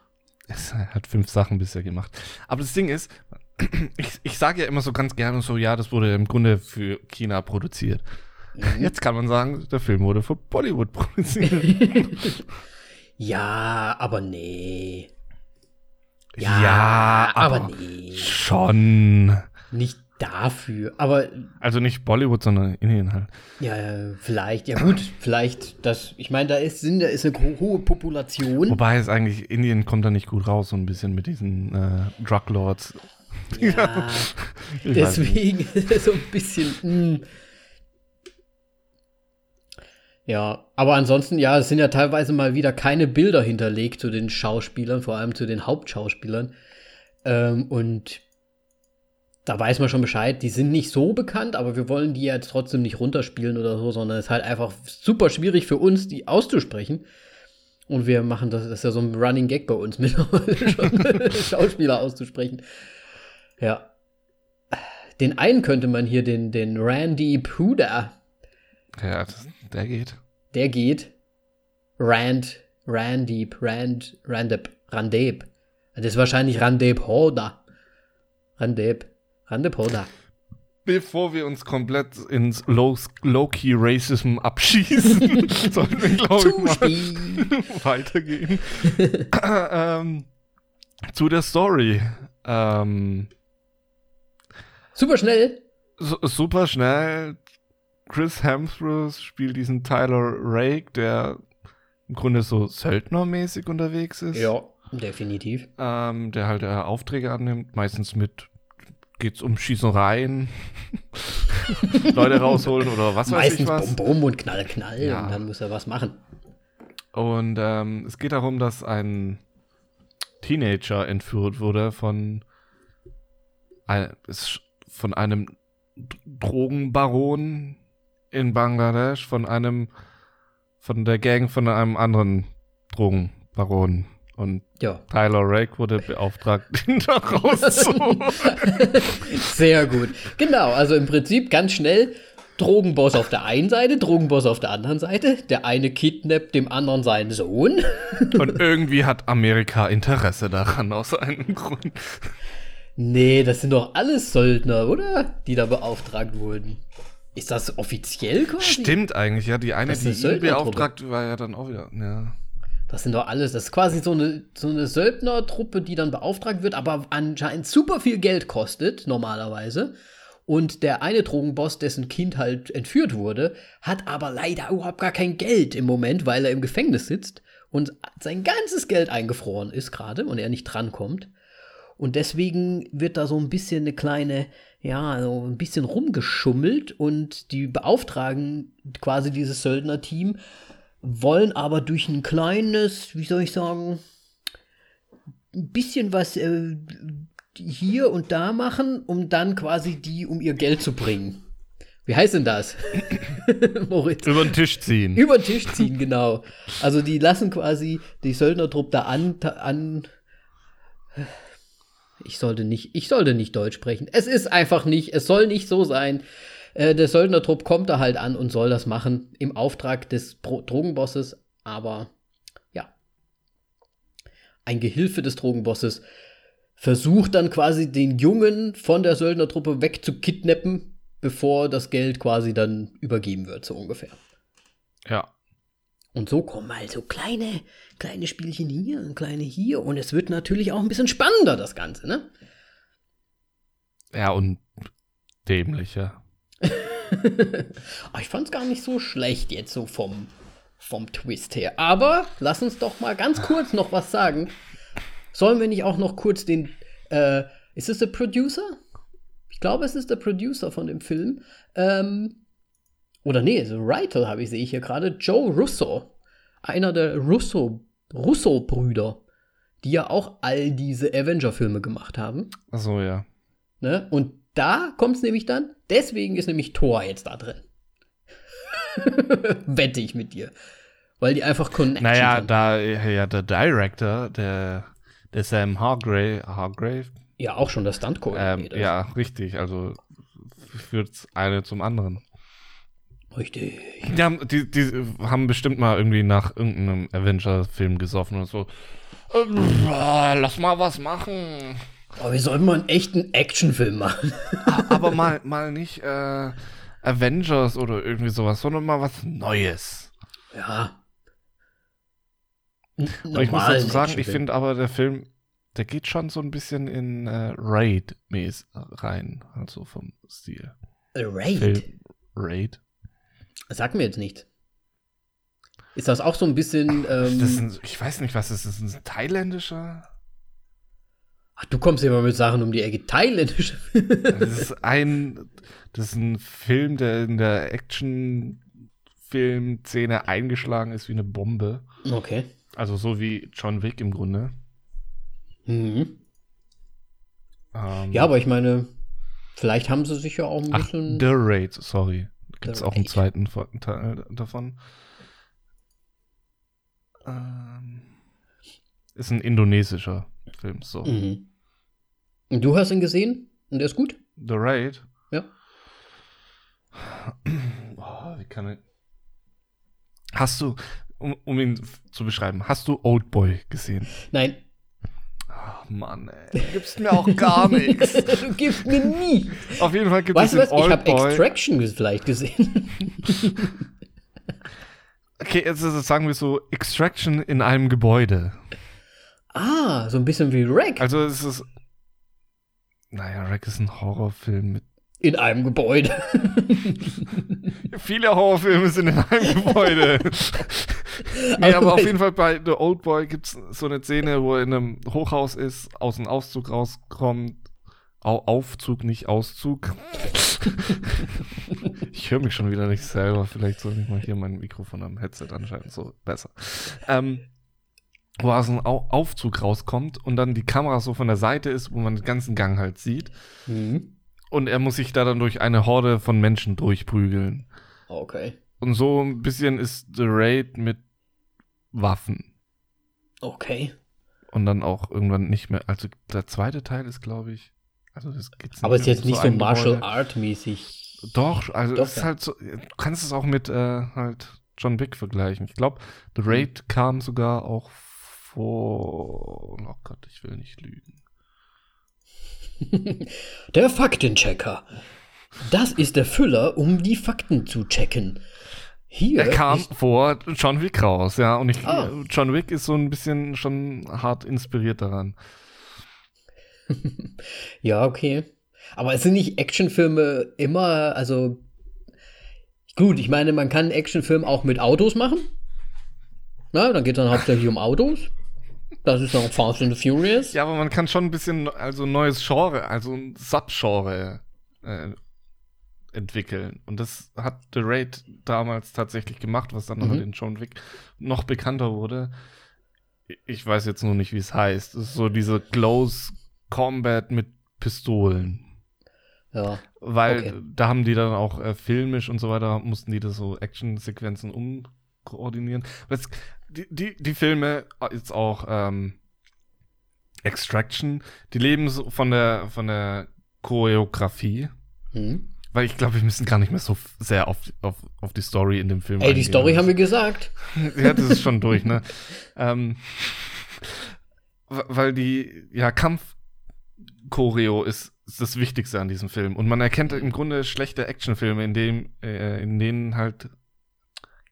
Es hat fünf Sachen bisher gemacht. Aber das Ding ist, ich, ich sage ja immer so ganz gerne so, ja, das wurde im Grunde für China produziert. Mhm. Jetzt kann man sagen, der Film wurde für Bollywood produziert. Ja, aber nee. Ja, aber, aber nee. Schon. Nicht dafür. Aber Also nicht Bollywood, sondern Indien halt. Ja, vielleicht, ja gut, vielleicht, das, ich meine, da ist, sind, da ist eine hohe Population. Wobei es eigentlich, Indien kommt da nicht gut raus, so ein bisschen mit diesen äh, Druglords. Ja, deswegen ist es so ein bisschen. mm. Ja, aber ansonsten, ja, es sind ja teilweise mal wieder keine Bilder hinterlegt zu den Schauspielern, vor allem zu den Hauptschauspielern. Ähm, und da weiß man schon Bescheid, die sind nicht so bekannt, aber wir wollen die jetzt trotzdem nicht runterspielen oder so, sondern es ist halt einfach super schwierig für uns, die auszusprechen. Und wir machen das, das ist ja so ein Running Gag bei uns mittlerweile schon, Schauspieler auszusprechen. Ja. Den einen könnte man hier, den, den Randy Puda, Ja, der geht. der geht. Rand, Randeep, Rand, Randep, Randep. Das ist wahrscheinlich Randep Hoda. Randep, Randep Hoda. Bevor wir uns komplett ins Low- Low-Key Racism abschießen, sollten wir, glaube ich, mal weitergehen. ähm, zu der Story. Ähm, Super schnell. su- super schnell. Chris Hemsworth spielt diesen Tyler Rake, der im Grunde so Söldnermäßig unterwegs ist. Ja. Definitiv. ähm, der halt äh, Aufträge annimmt, meistens mit geht's um Schießereien, Leute rausholen oder was weiß ich Meistens was. Bum Bum und Knall Knall Ja. und dann muss er was machen. Und ähm, es geht darum, dass ein Teenager entführt wurde von, ein, von einem Drogenbaron in Bangladesch, von einem, von der Gang von einem anderen Drogenbaron. Und Ja. Tyler Rake wurde beauftragt, ihn da rauszuholen. Sehr gut. Genau, also im Prinzip ganz schnell Drogenboss auf der einen Seite, Drogenboss auf der anderen Seite. Der eine kidnappt dem anderen seinen Sohn. Und irgendwie hat Amerika Interesse daran, aus einem Grund. Nee, das sind doch alles Söldner, oder? Die da beauftragt wurden. Ist das offiziell quasi? Stimmt eigentlich, ja. Die eine, die ihn beauftragt, war ja dann auch wieder, ja. Das sind doch alles, das ist quasi so eine, so eine Söldnertruppe, die dann beauftragt wird, aber anscheinend super viel Geld kostet, normalerweise. Und der eine Drogenboss, dessen Kind halt entführt wurde, hat aber leider überhaupt gar kein Geld im Moment, weil er im Gefängnis sitzt und sein ganzes Geld eingefroren ist gerade und er nicht drankommt. Und deswegen wird da so ein bisschen eine kleine, ja, so ein bisschen rumgeschummelt und die beauftragen quasi dieses Söldnerteam, wollen aber durch ein kleines, wie soll ich sagen, ein bisschen was äh, hier und da machen, um dann quasi die um ihr Geld zu bringen. Wie heißt denn das? Moritz. Über den Tisch ziehen. Über den Tisch ziehen, genau. Also die lassen quasi die Söldnertruppe da an, an. Ich sollte nicht, ich sollte nicht Deutsch sprechen. Es ist einfach nicht, es soll nicht so sein. Äh, der Söldnertrupp kommt da halt an und soll das machen im Auftrag des Pro Drogenbosses, aber ja. Ein Gehilfe des Drogenbosses versucht dann quasi den Jungen von der Söldnertruppe wegzukidnappen, bevor das Geld quasi dann übergeben wird, so ungefähr. Ja. Und so kommen halt so kleine, kleine Spielchen hier und kleine hier. Und es wird natürlich auch ein bisschen spannender, das Ganze, ne? Ja, und dämlicher. Aber ich fand's gar nicht so schlecht jetzt so vom, vom Twist her. Aber lass uns doch mal ganz kurz noch was sagen. Sollen wir nicht auch noch kurz den, äh, ist es der Producer? Ich glaube, es ist der Producer von dem Film. Ähm, oder nee, so Writer habe ich, sehe ich hier gerade. Joe Russo. Einer der Russo, Russo-Brüder, die ja auch all diese Avenger-Filme gemacht haben. Achso, ja. Ne? Und da kommt es nämlich dann, deswegen ist nämlich Thor jetzt da drin. Wette ich mit dir. Weil die einfach Connection Naja, haben. da, ja, der Director, der, der Sam Hargrave, Hargrave Ja, auch schon der stunt ähm, coordinator ja, richtig, also führt eine zum anderen. Richtig. Die haben, die, die haben bestimmt mal irgendwie nach irgendeinem Avenger-Film gesoffen und so. Ah, lass mal was machen. Aber wir sollten mal einen echten Actionfilm machen. Aber mal, mal nicht äh, Avengers oder irgendwie sowas, sondern mal was Neues. ja. Und ich muss dazu sagen, ich finde aber der Film, der geht schon so ein bisschen in äh, Raid-mäßig rein, also vom Stil. Raid. Film Raid. Sag mir jetzt nicht. Ist das auch so ein bisschen. Ähm, Das ist ein, ich weiß nicht, was ist das? Ein thailändischer? Ach, du kommst immer mit Sachen um die Ecke. Thailändische Das ist ein, das ist ein Film, der in der Action-Film-Szene eingeschlagen ist wie eine Bombe. Okay. Also so wie John Wick im Grunde. Mhm. Ähm, Ja, aber ich meine, vielleicht haben sie sich ja auch ein Ach, bisschen. The Raid, sorry. Gibt es auch einen zweiten Teil davon. Ähm, ist ein indonesischer Film, so. Mhm. Und du hast ihn gesehen? Und der ist gut? The Raid. Ja. Oh, wie kann ich. Hast du, um, um ihn zu beschreiben, hast du Oldboy gesehen? Nein. Ach Mann, ey. Du gibst mir auch gar nichts. du gibst mir nie. Auf jeden Fall gibt Weißt du es was? in Ich habe. Extraction vielleicht gesehen. okay, jetzt ist es, sagen wir so, Extraction in einem Gebäude. ah, so ein bisschen wie Rack. Also es ist. Naja, Rack ist ein Horrorfilm mit. In einem Gebäude. Viele Horrorfilme sind in einem Gebäude. nee, aber auf jeden Fall bei The Old Boy gibt es so eine Szene, wo er in einem Hochhaus ist, aus dem Auszug rauskommt. Au Aufzug, nicht Auszug. ich höre mich schon wieder nicht selber. Vielleicht soll ich mal hier mein Mikrofon am Headset anschalten. So besser. Ähm, wo aus Au Aufzug rauskommt und dann die Kamera so von der Seite ist, wo man den ganzen Gang halt sieht. Mhm. Und er muss sich da dann durch eine Horde von Menschen durchprügeln. Okay. Und so ein bisschen ist The Raid mit Waffen. Okay. Und dann auch irgendwann nicht mehr. Also der zweite Teil ist, glaube ich. Also das geht's Aber ist jetzt nicht so Martial. Art mäßig. Doch, also Doch, es ist ja. halt so. Du kannst es auch mit äh, halt John Wick vergleichen. Ich glaube, The Mhm. Raid kam sogar auch vor. Oh Gott, ich will nicht lügen. Der Faktenchecker. Das ist der Füller, um die Fakten zu checken. Hier Er kam vor John Wick raus, ja. Und ich, Ah. John Wick ist so ein bisschen schon hart inspiriert daran. Ja, okay. Aber es sind nicht Actionfilme immer, also gut, ich meine, man kann einen Actionfilm auch mit Autos machen. Na, dann geht es dann hauptsächlich um Autos. Das ist dann Fast and the Furious. Ja, aber man kann schon ein bisschen, also neues Genre, also ein Subgenre äh, entwickeln. Und das hat The Raid damals tatsächlich gemacht, was dann Mhm. halt in John Wick noch bekannter wurde. Ich weiß jetzt nur nicht, wie es heißt. Es ist so diese Close Combat mit Pistolen. Ja. Weil Okay. da haben die dann auch äh, filmisch und so weiter, mussten die das so Actionsequenzen umkoordinieren. Es- die, die, die Filme, jetzt auch ähm, Extraction, die leben so von der, von der Choreografie. Hm. Weil ich glaube, wir müssen gar nicht mehr so sehr auf, auf, auf die Story in dem Film Ey, die eingehen. Story haben wir gesagt. Ja, das ist schon durch, ne? ähm, weil die, ja, Kampf-Choreo ist, ist das Wichtigste an diesem Film. Und man erkennt im Grunde schlechte Actionfilme, in dem, äh, in denen halt,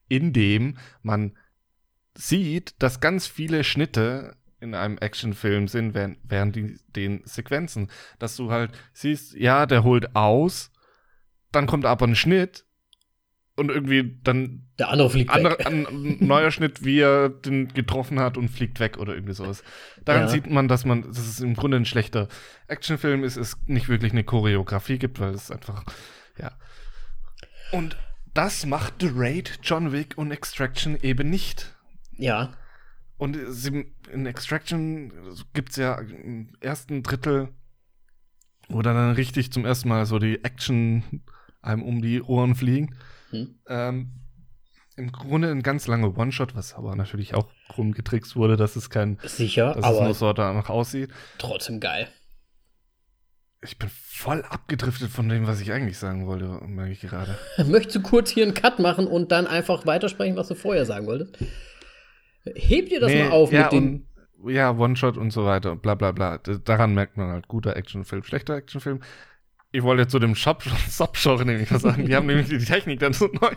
in dem man sieht, dass ganz viele Schnitte in einem Actionfilm sind, während, während die, den Sequenzen. Dass du halt siehst, ja, der holt aus, dann kommt aber ein Schnitt und irgendwie dann Der andere fliegt andere, weg. ein neuer Schnitt, wie er den getroffen hat und fliegt weg oder irgendwie sowas. Daran Ja. sieht man, dass man, dass es im Grunde ein schlechter Actionfilm ist, es nicht wirklich eine Choreografie gibt, weil es einfach, ja. Und das macht The Raid, John Wick und Extraction eben nicht. Ja. Und in Extraction gibt es ja im ersten Drittel, wo dann richtig zum ersten Mal so die Action einem um die Ohren fliegen. Hm. Ähm, Im Grunde ein ganz langer One-Shot, was aber natürlich auch rumgetrickst wurde, dass es kein, Sicher, dass es aber nur so danach aussieht. trotzdem geil. Ich bin voll abgedriftet von dem, was ich eigentlich sagen wollte, merke ich gerade. Möchtest du kurz hier einen Cut machen und dann einfach weitersprechen, was du vorher sagen wolltest? Heb dir das Nee, mal auf ja, mit dem. und, ja, One-Shot und so weiter, bla bla bla. D daran merkt man halt, guter Actionfilm, schlechter Actionfilm. Ich wollte zu dem Shop- Subgenre nämlich was sagen. Die haben nämlich die Technik dann so neu.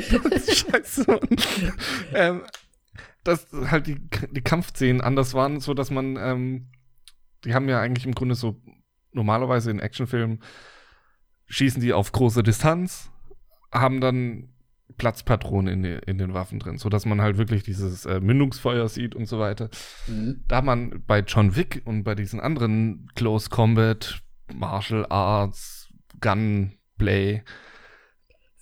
Scheiße. Mann. ähm, dass halt die, die Kampfszenen anders waren, so dass man, ähm, die haben ja eigentlich im Grunde so, normalerweise in Actionfilmen schießen die auf große Distanz, haben dann Platzpatronen in, die, in den Waffen drin, so dass man halt wirklich dieses äh, Mündungsfeuer sieht und so weiter. Mhm. Da man bei John Wick und bei diesen anderen Close Combat, Martial Arts, Gunplay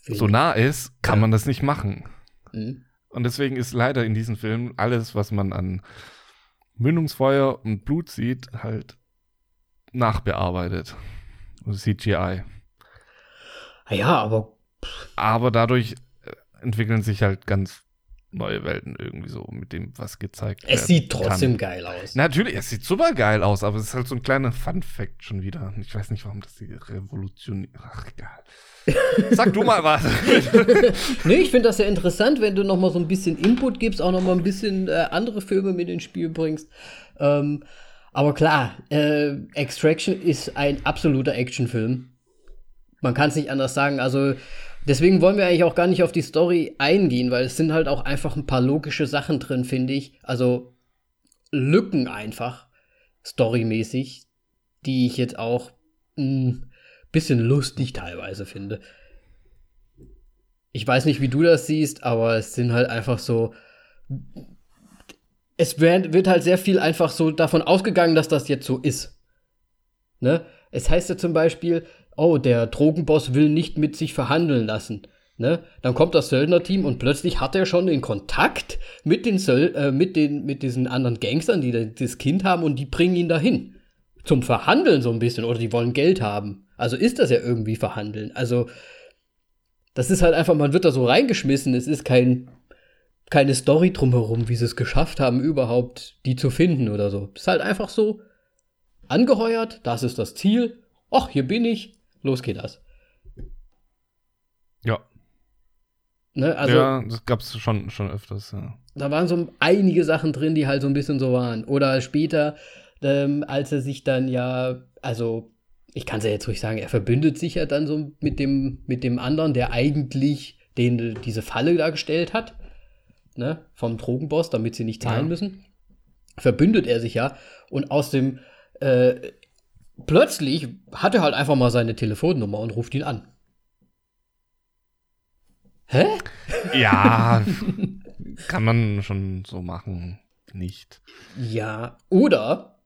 so nah ist, kann Ja. man das nicht machen. Mhm. Und deswegen ist leider in diesen Filmen alles, was man an Mündungsfeuer und Blut sieht, halt nachbearbeitet. Also CGI. Ja, aber Aber dadurch entwickeln sich halt ganz neue Welten irgendwie so mit dem, was gezeigt wird. es sieht trotzdem geil aus. Natürlich, es sieht super geil aus, aber es ist halt so ein kleiner Fun-Fact schon wieder. Ich weiß nicht, warum das die Revolution. Ach, egal. Sag du mal was. nee, ich finde das ja interessant, wenn du noch mal so ein bisschen Input gibst, auch noch mal ein bisschen äh, andere Filme mit ins Spiel bringst. Ähm, aber klar, äh, Extraction ist ein absoluter Actionfilm. Man kann es nicht anders sagen. Also deswegen wollen wir eigentlich auch gar nicht auf die Story eingehen, weil es sind halt auch einfach ein paar logische Sachen drin, finde ich. Also Lücken einfach, storymäßig, die ich jetzt auch ein bisschen lustig teilweise finde. Ich weiß nicht, wie du das siehst, aber es sind halt einfach so es wird, wird halt sehr viel einfach so davon ausgegangen, dass das jetzt so ist. Ne? Es heißt ja zum Beispiel, oh, der Drogenboss will nicht mit sich verhandeln lassen. Ne? Dann kommt das Söldnerteam und plötzlich hat er schon den Kontakt mit den, Söl äh, mit den mit diesen anderen Gangstern, die das Kind haben und die bringen ihn dahin. Zum Verhandeln so ein bisschen oder die wollen Geld haben. Also ist das ja irgendwie Verhandeln. Also das ist halt einfach, man wird da so reingeschmissen. Es ist kein, keine Story drumherum, wie sie es geschafft haben, überhaupt die zu finden oder so. Es ist halt einfach so angeheuert, das ist das Ziel. Ach, hier bin ich. Los geht das. Ja. Ne, also, ja, das gab es schon, schon öfters, ja. Da waren so einige Sachen drin, die halt so ein bisschen so waren. Oder später, ähm, als er sich dann ja, also ich kann es ja jetzt ruhig sagen, er verbündet sich ja dann so mit dem, mit dem anderen, der eigentlich den, diese Falle dargestellt hat, ne, vom Drogenboss, damit sie nicht zahlen ja. müssen. Verbündet er sich ja und aus dem, äh, plötzlich hat er halt einfach mal seine Telefonnummer und ruft ihn an. Hä? Ja, kann man schon so machen, nicht. Ja, oder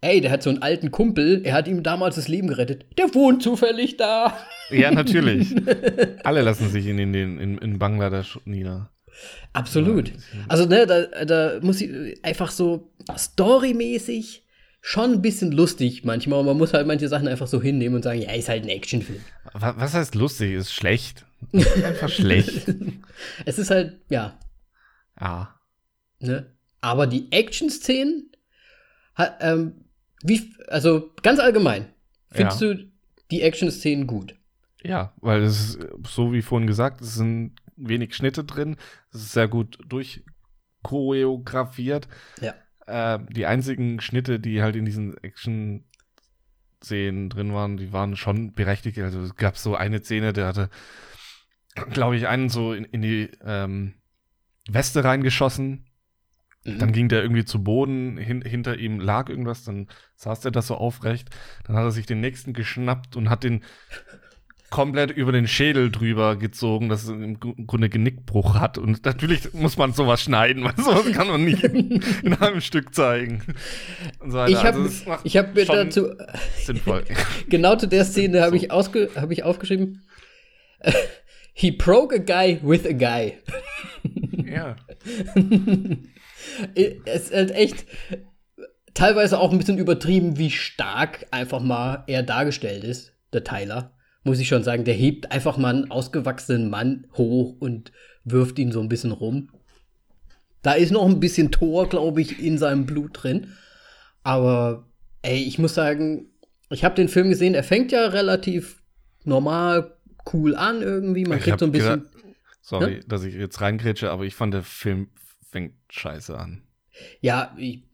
ey, der hat so einen alten Kumpel, er hat ihm damals das Leben gerettet. Der wohnt zufällig da. Ja, natürlich. Alle lassen sich in, in, in, in Bangladesch nieder. Absolut. Also, ne, da, da muss ich einfach so storymäßig schon ein bisschen lustig manchmal. Und man muss halt manche Sachen einfach so hinnehmen und sagen, ja, ist halt ein Actionfilm. Was heißt lustig? Ist schlecht. Ist einfach schlecht. Es ist halt, ja. Ja. Ne? Aber die Action-Szenen, ähm, wie, also ganz allgemein, findest ja. du die Action-Szenen gut? Ja, weil es ist, so wie vorhin gesagt, es sind wenig Schnitte drin, es ist sehr gut durchchoreografiert. Ja. Äh, die einzigen Schnitte, die halt in diesen Action-Szenen drin waren, die waren schon berechtigt. Also es gab so eine Szene, der hatte, glaube ich, einen so in, in die ähm, Weste reingeschossen Mhm. Dann ging der irgendwie zu Boden, hin, hinter ihm lag irgendwas, dann saß der das so aufrecht. Dann hat er sich den nächsten geschnappt und hat den komplett über den Schädel drüber gezogen, dass es im Grunde Genickbruch hat. Und natürlich muss man sowas schneiden, weil sowas kann man nicht in, in einem Stück zeigen. So ich habe also hab mir dazu sinnvoll. genau zu der Szene habe ich, hab ich aufgeschrieben. He broke a guy with a guy. Ja. es ist halt echt teilweise auch ein bisschen übertrieben, wie stark einfach mal er dargestellt ist, der Tyler. Muss ich schon sagen, der hebt einfach mal einen ausgewachsenen Mann hoch und wirft ihn so ein bisschen rum. Da ist noch ein bisschen Tor, glaube ich, in seinem Blut drin. Aber, ey, ich muss sagen, ich habe den Film gesehen, er fängt ja relativ normal, cool an irgendwie. Man kriegt so ein bisschen. Sorry, ne? dass ich jetzt reingrätsche, aber ich fand der Film fängt scheiße an. Ja, ich,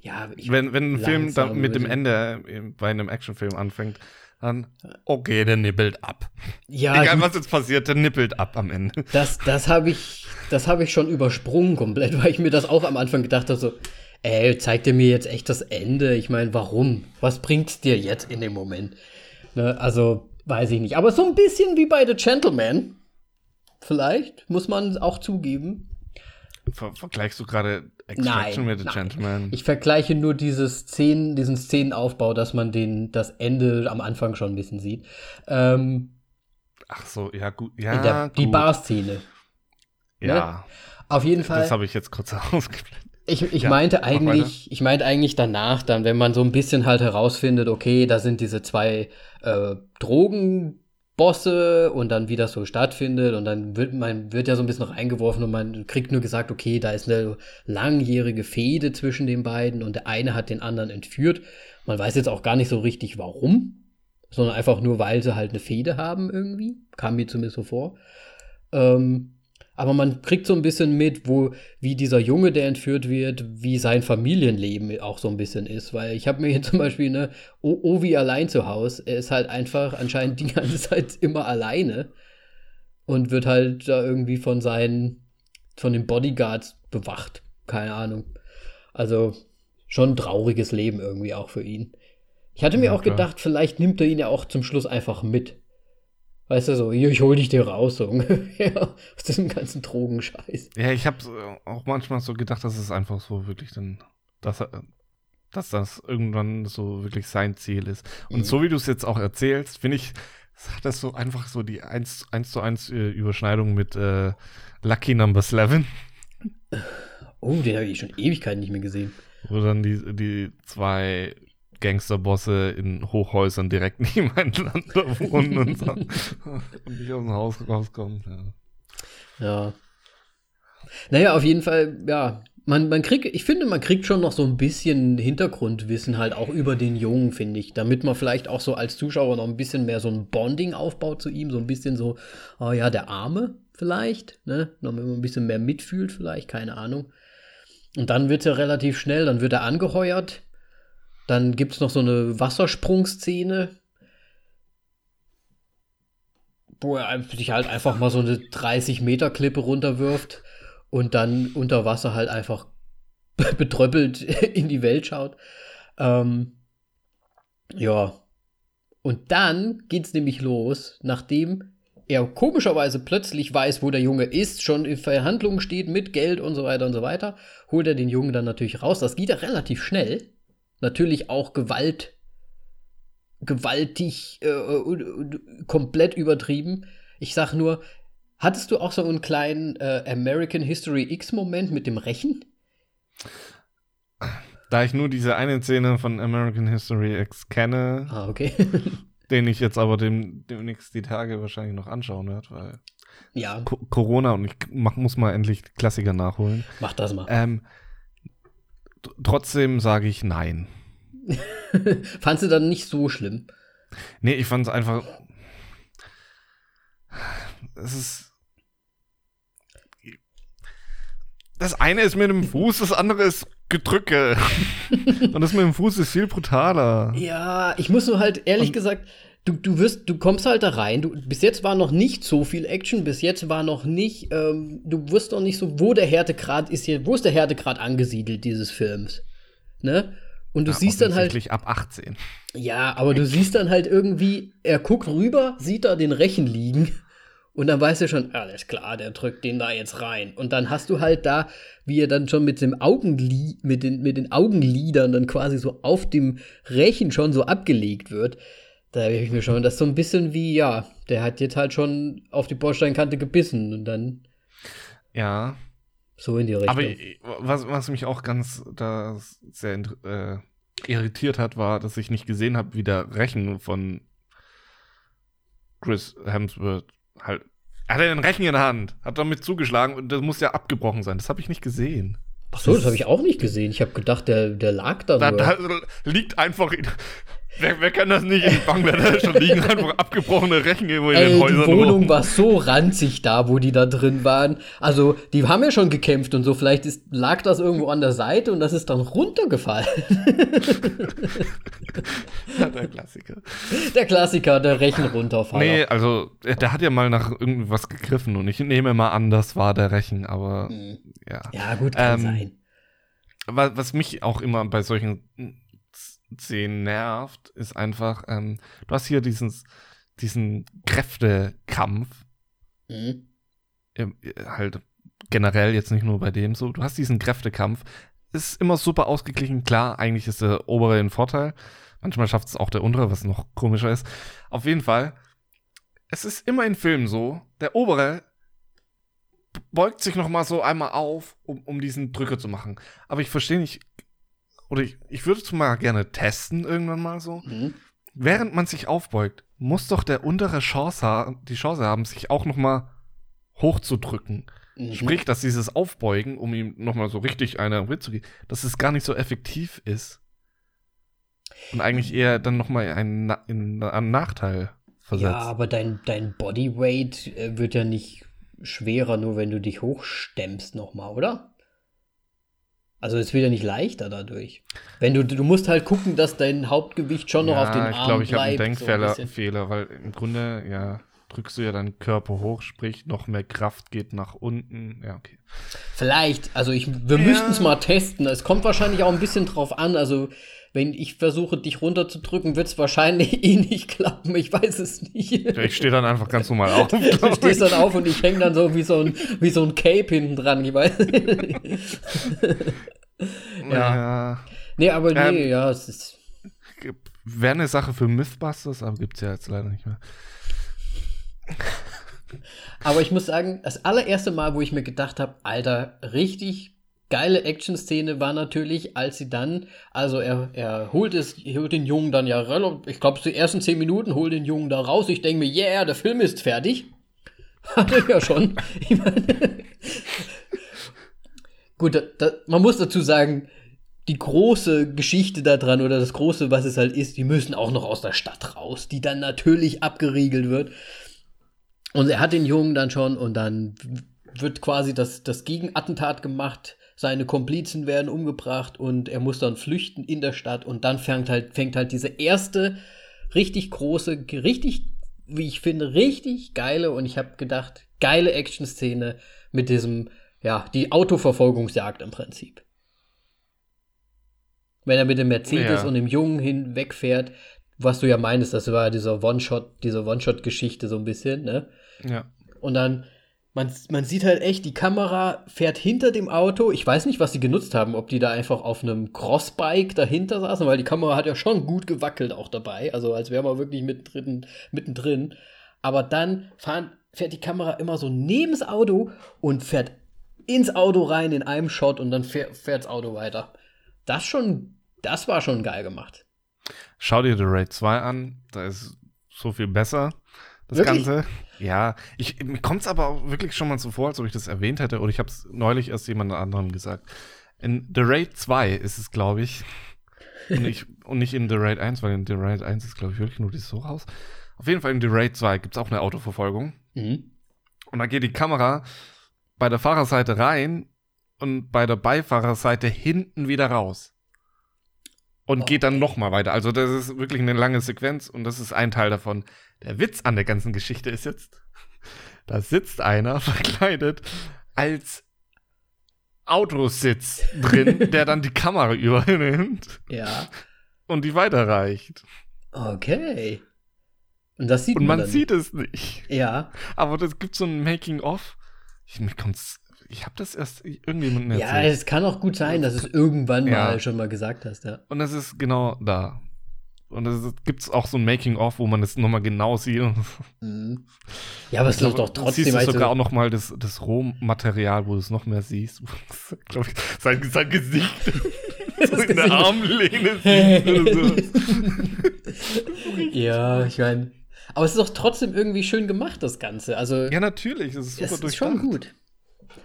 ja, ich wenn, wenn ein Film dann mit dem Ende bei einem Actionfilm anfängt, dann, okay, der nippelt ab. Ja, Egal, was jetzt passiert, der nippelt ab am Ende. Das, das habe ich, das ich schon übersprungen komplett, weil ich mir das auch am Anfang gedacht habe, so, ey, zeigt er mir jetzt echt das Ende? Ich meine, warum? Was bringt's dir jetzt in dem Moment? Ne, also, weiß ich nicht. Aber so ein bisschen wie bei The Gentleman. Vielleicht, muss man auch zugeben. Ver vergleichst du gerade Extraction nein, mit The nein. Gentleman? Ich vergleiche nur diese Szenen, diesen Szenenaufbau, dass man den, das Ende am Anfang schon ein bisschen sieht. Ähm, Ach so, ja, gut. Ja, der, gut. Die Bar-Szene. Ja. Ne? Auf jeden Fall. Das habe ich jetzt kurz ausgeblendet. Ich, ich ja, meinte eigentlich, ich meinte eigentlich danach dann, wenn man so ein bisschen halt herausfindet, okay, da sind diese zwei äh, Drogen Bosse und dann wie das so stattfindet und dann wird man wird ja so ein bisschen reingeworfen und man kriegt nur gesagt, okay, da ist eine langjährige Fehde zwischen den beiden und der eine hat den anderen entführt. Man weiß jetzt auch gar nicht so richtig warum, sondern einfach nur, weil sie halt eine Fehde haben irgendwie, kam mir zumindest so vor. Ähm, aber man kriegt so ein bisschen mit, wo, wie dieser Junge, der entführt wird, wie sein Familienleben auch so ein bisschen ist. Weil ich habe mir hier zum Beispiel, ne, Ovi allein zu Hause, er ist halt einfach anscheinend die ganze Zeit immer alleine und wird halt da irgendwie von seinen, von den Bodyguards bewacht. Keine Ahnung. Also schon ein trauriges Leben irgendwie auch für ihn. Ich hatte mir ja, auch klar. gedacht, vielleicht nimmt er ihn ja auch zum Schluss einfach mit. Weißt du so, ich hol dich dir raus, so ungefähr, aus diesem ganzen Drogenscheiß. Ja, ich habe auch manchmal so gedacht, dass es einfach so wirklich dann, dass, dass das irgendwann so wirklich sein Ziel ist. Und mhm. so wie du es jetzt auch erzählst, finde ich, hat das so einfach so die 1, 1 zu 1 äh, Überschneidung mit äh, Lucky Number 11. Oh, den habe ich schon Ewigkeiten nicht mehr gesehen. Wo dann die, die zwei Gangsterbosse in Hochhäusern direkt nebeneinander wohnen und, so, und nicht aus dem Haus rauskommen. Ja. ja. Naja, auf jeden Fall, ja. Man, man kriegt, ich finde, man kriegt schon noch so ein bisschen Hintergrundwissen halt auch über den Jungen, finde ich. Damit man vielleicht auch so als Zuschauer noch ein bisschen mehr so ein Bonding aufbaut zu ihm. So ein bisschen so, oh ja, der Arme vielleicht, ne? Noch ein bisschen mehr mitfühlt vielleicht, keine Ahnung. Und dann wird er relativ schnell, dann wird er angeheuert dann gibt es noch so eine Wassersprungszene, wo er sich halt einfach mal so eine 30-Meter-Klippe runterwirft und dann unter Wasser halt einfach betröppelt in die Welt schaut. Ähm, ja. Und dann geht es nämlich los, nachdem er komischerweise plötzlich weiß, wo der Junge ist, schon in Verhandlungen steht mit Geld und so weiter und so weiter, holt er den Jungen dann natürlich raus. Das geht ja relativ schnell natürlich auch Gewalt, gewaltig, äh, komplett übertrieben. Ich sag nur, hattest du auch so einen kleinen äh, American History X-Moment mit dem Rechen? Da ich nur diese eine Szene von American History X kenne, ah, okay. den ich jetzt aber dem, demnächst die Tage wahrscheinlich noch anschauen werde, weil ja. Co Corona und ich mach, muss mal endlich Klassiker nachholen. Mach das mal. Ähm, trotzdem sage ich nein. Fandst du dann nicht so schlimm? Nee, ich fand es einfach. Es ist. Das eine ist mit dem Fuß, das andere ist Gedrücke. Und das mit dem Fuß ist viel brutaler. Ja, ich muss nur halt ehrlich Und gesagt, du, du wirst, du kommst halt da rein. Du, bis jetzt war noch nicht so viel Action, bis jetzt war noch nicht, ähm, du wirst noch nicht so, wo der Härtegrad ist hier, wo ist der Härtegrad angesiedelt dieses Films? Ne? Und du ja, siehst dann halt. ab 18. Ja, aber du siehst dann halt irgendwie, er guckt rüber, sieht da den Rechen liegen. Und dann weißt du schon, alles klar, der drückt den da jetzt rein. Und dann hast du halt da, wie er dann schon mit dem Augenli mit den, mit den Augenlidern dann quasi so auf dem Rechen schon so abgelegt wird. Da habe ich mir schon, das ist so ein bisschen wie, ja, der hat jetzt halt schon auf die Bordsteinkante gebissen und dann. Ja, so in die Richtung. Aber was, was mich auch ganz da sehr äh, irritiert hat, war, dass ich nicht gesehen habe, wie der Rechen von Chris Hemsworth halt. Er hatte den Rechen in der Hand, hat damit zugeschlagen und das muss ja abgebrochen sein. Das habe ich nicht gesehen. Ach so, das habe ich auch nicht gesehen. Ich habe gedacht, der, der lag da. Da, da liegt einfach Wer, wer, kann das nicht in Bangladesch? Da liegen einfach abgebrochene Rechen irgendwo in Ey, den Häusern. Die Wohnung rum. war so ranzig da, wo die da drin waren. Also, die haben ja schon gekämpft und so. Vielleicht ist, lag das irgendwo an der Seite und das ist dann runtergefallen. der Klassiker. Der Klassiker, der Rechen runterfallen. Nee, also, der hat ja mal nach irgendwas gegriffen und ich nehme mal an, das war der Rechen, aber hm. ja. Ja, gut, kann ähm, sein. Was, was mich auch immer bei solchen Szenen nervt, ist einfach, ähm, du hast hier diesen, diesen Kräftekampf. Mhm. halt generell jetzt nicht nur bei dem so. Du hast diesen Kräftekampf. Ist immer super ausgeglichen. Klar, eigentlich ist der obere ein Vorteil. Manchmal schafft es auch der untere, was noch komischer ist. Auf jeden Fall, es ist immer in Filmen so, der obere beugt sich noch mal so einmal auf, um, um diesen Drücker zu machen. Aber ich verstehe nicht, oder ich, ich würde es mal gerne testen, irgendwann mal so. Mhm. Während man sich aufbeugt, muss doch der untere Chance die Chance haben, sich auch noch mal hochzudrücken. Mhm. Sprich, dass dieses Aufbeugen, um ihm noch mal so richtig eine zu geben, dass es gar nicht so effektiv ist. Und eigentlich eher dann noch mal einen, einen Nachteil versetzt. Ja, aber dein, dein Bodyweight äh, wird ja nicht schwerer, nur wenn du dich hochstemmst noch mal, oder? Also es wird ja nicht leichter dadurch. Wenn du, du musst halt gucken, dass dein Hauptgewicht schon noch ja, auf den Arm ich glaub, ich bleibt. Ich glaube, ich habe einen Denkfehler, so weil im Grunde, ja, drückst du ja deinen Körper hoch, sprich, noch mehr Kraft geht nach unten. Ja, okay. Vielleicht, also ich, wir Ja. müssten es mal testen. Es kommt wahrscheinlich auch ein bisschen drauf an. Also, wenn ich versuche, dich runterzudrücken, wird es wahrscheinlich eh nicht klappen. Ich weiß es nicht. Ja, ich stehe dann einfach ganz normal auf. Du stehst dann auf und ich hänge dann so wie so ein, wie so ein Cape hinten dran. Ich weiß. ja. nee, aber nee, Ähm, ja, es ist. Wäre eine Sache für Mythbusters, aber gibt's ja jetzt leider nicht mehr. Aber ich muss sagen, das allererste Mal, wo ich mir gedacht habe, Alter, richtig geile Action-Szene war natürlich, als sie dann, also er, er holt es, holt den Jungen dann ja ich glaube, die ersten zehn Minuten holt den Jungen da raus. Ich denke mir, yeah, der Film ist fertig. Hat er ja schon. Ich meine, gut, da, da, man muss dazu sagen, die große Geschichte da dran oder das große, was es halt ist, die müssen auch noch aus der Stadt raus, die dann natürlich abgeriegelt wird. Und er hat den Jungen dann schon und dann wird quasi das, das Gegenattentat gemacht. Seine Komplizen werden umgebracht und er muss dann flüchten in der Stadt und dann fängt halt, fängt halt diese erste richtig große, richtig, wie ich finde, richtig geile und ich habe gedacht, geile Action-Szene mit diesem, ja, die Autoverfolgungsjagd im Prinzip. Wenn er mit dem Mercedes Ja. und dem Jungen hinwegfährt, was du ja meinst, das war dieser One-Shot, diese One-Shot-Geschichte so ein bisschen, ne? Ja. Und dann, man, man sieht halt echt, die Kamera fährt hinter dem Auto. Ich weiß nicht, was sie genutzt haben, ob die da einfach auf einem Crossbike dahinter saßen, weil die Kamera hat ja schon gut gewackelt auch dabei. Also als wäre man wirklich mittendrin, mittendrin. Aber dann fahren, fährt die Kamera immer so neben das Auto und fährt ins Auto rein in einem Shot und dann fährt, fährt das Auto weiter. Das schon, das war schon geil gemacht. Schau dir The Raid 2 an, da ist so viel besser, das Wirklich? Ganze. Ja, ich, mir kommt es aber auch wirklich schon mal so vor, als ob ich das erwähnt hätte, oder ich habe es neulich erst jemand anderem gesagt. In The Raid 2 ist es, glaube ich, und nicht, und nicht in The Raid 1, weil in The Raid 1 ist, glaube ich, wirklich nur das so raus. Auf jeden Fall in The Raid 2 gibt es auch eine Autoverfolgung. Mhm. Und da geht die Kamera bei der Fahrerseite rein und bei der Beifahrerseite hinten wieder raus. Und geht dann noch mal weiter. Also das ist wirklich eine lange Sequenz und das ist ein Teil davon. Der Witz an der ganzen Geschichte ist jetzt, da sitzt einer verkleidet als Autositz drin, der dann die Kamera übernimmt Ja. und die weiterreicht. Okay. Und das sieht Und man, man sieht es nicht. Ja. Aber das gibt so ein Making-of. Ich, ich habe das erst irgendjemandem Ja, erzählt. es kann auch gut sein, dass es irgendwann Ja. mal schon mal gesagt hast, ja. Und das ist genau da. Und es gibt auch so ein Making-of, wo man das nochmal genau sieht. Mhm. Ja, aber es ist doch Du trotzdem siehst du also, sogar auch nochmal das, das Rohmaterial, wo du es noch mehr siehst. Glaube ich, sein, sein Gesicht so in der. Armlehne. Ja, ich meine. Aber es ist doch trotzdem irgendwie schön gemacht, das Ganze. Also, Ja, natürlich. Das ist super es ist durchdacht. schon gut.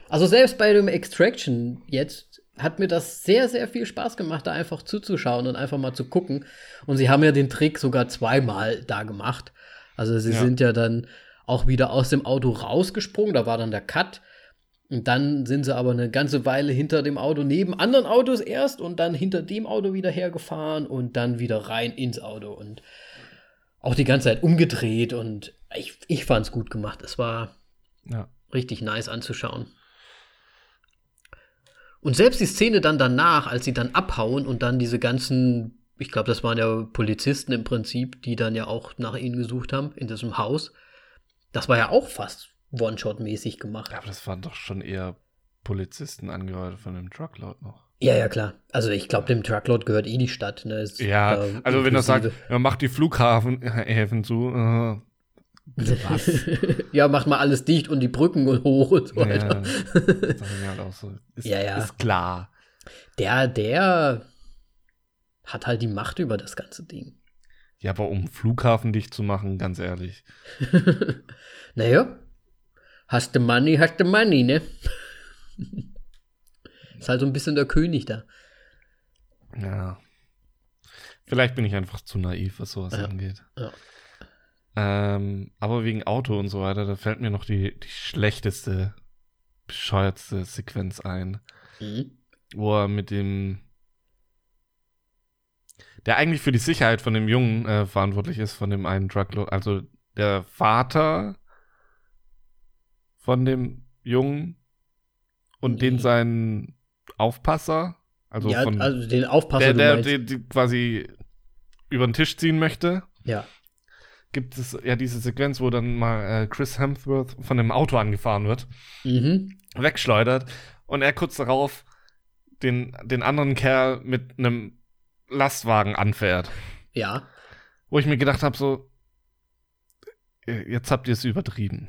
Also, selbst bei dem Extraction jetzt hat mir das sehr, sehr viel Spaß gemacht, da einfach zuzuschauen und einfach mal zu gucken. Und sie haben ja den Trick sogar zweimal da gemacht. Also, sie Ja. sind ja dann auch wieder aus dem Auto rausgesprungen. Da war dann der Cut. Und dann sind sie aber eine ganze Weile hinter dem Auto, neben anderen Autos erst und dann hinter dem Auto wieder hergefahren und dann wieder rein ins Auto und auch die ganze Zeit umgedreht und ich, ich fand es gut gemacht. Es war Ja. richtig nice anzuschauen. Und selbst die Szene dann danach, als sie dann abhauen und dann diese ganzen, ich glaube, das waren ja Polizisten im Prinzip, die dann ja auch nach ihnen gesucht haben in diesem Haus, das war ja auch fast One-Shot-mäßig gemacht. Ja, aber das waren doch schon eher Polizisten angehört von dem Truckload noch. Ja, ja, klar. Also ich glaube, dem Truckload gehört eh die Stadt. Ne? Ist Ja, da also wenn er sagt, inklusive. er macht die Flughäfen Häfen zu. Äh, was? ja, macht mal alles dicht und die Brücken und hoch und so ja, weiter. das ist halt so. Ist, Ja, ja. ist klar. Der, der hat halt die Macht über das ganze Ding. Ja, aber um Flughafen dicht zu machen, ganz ehrlich. Naja, hast du Money, hast du Money, ne? Ist halt so ein bisschen der König da. Ja. Vielleicht bin ich einfach zu naiv, was sowas Ja, angeht. ja. Ähm, aber wegen Auto und so weiter, da fällt mir noch die, die schlechteste, bescheuertste Sequenz ein, Mhm. wo er mit dem, der eigentlich für die Sicherheit von dem Jungen äh, verantwortlich ist, von dem einen Truckload, also der Vater von dem Jungen und den seinen Aufpasser, also ja, von also den Aufpasser, der, der, der, die quasi über den Tisch ziehen möchte, ja. Gibt es ja diese Sequenz, wo dann mal äh, Chris Hemsworth von dem Auto angefahren wird, Mhm. wegschleudert und er kurz darauf den, den anderen Kerl mit einem Lastwagen anfährt. Ja. Wo ich mir gedacht habe, so, äh, jetzt habt ihr es übertrieben.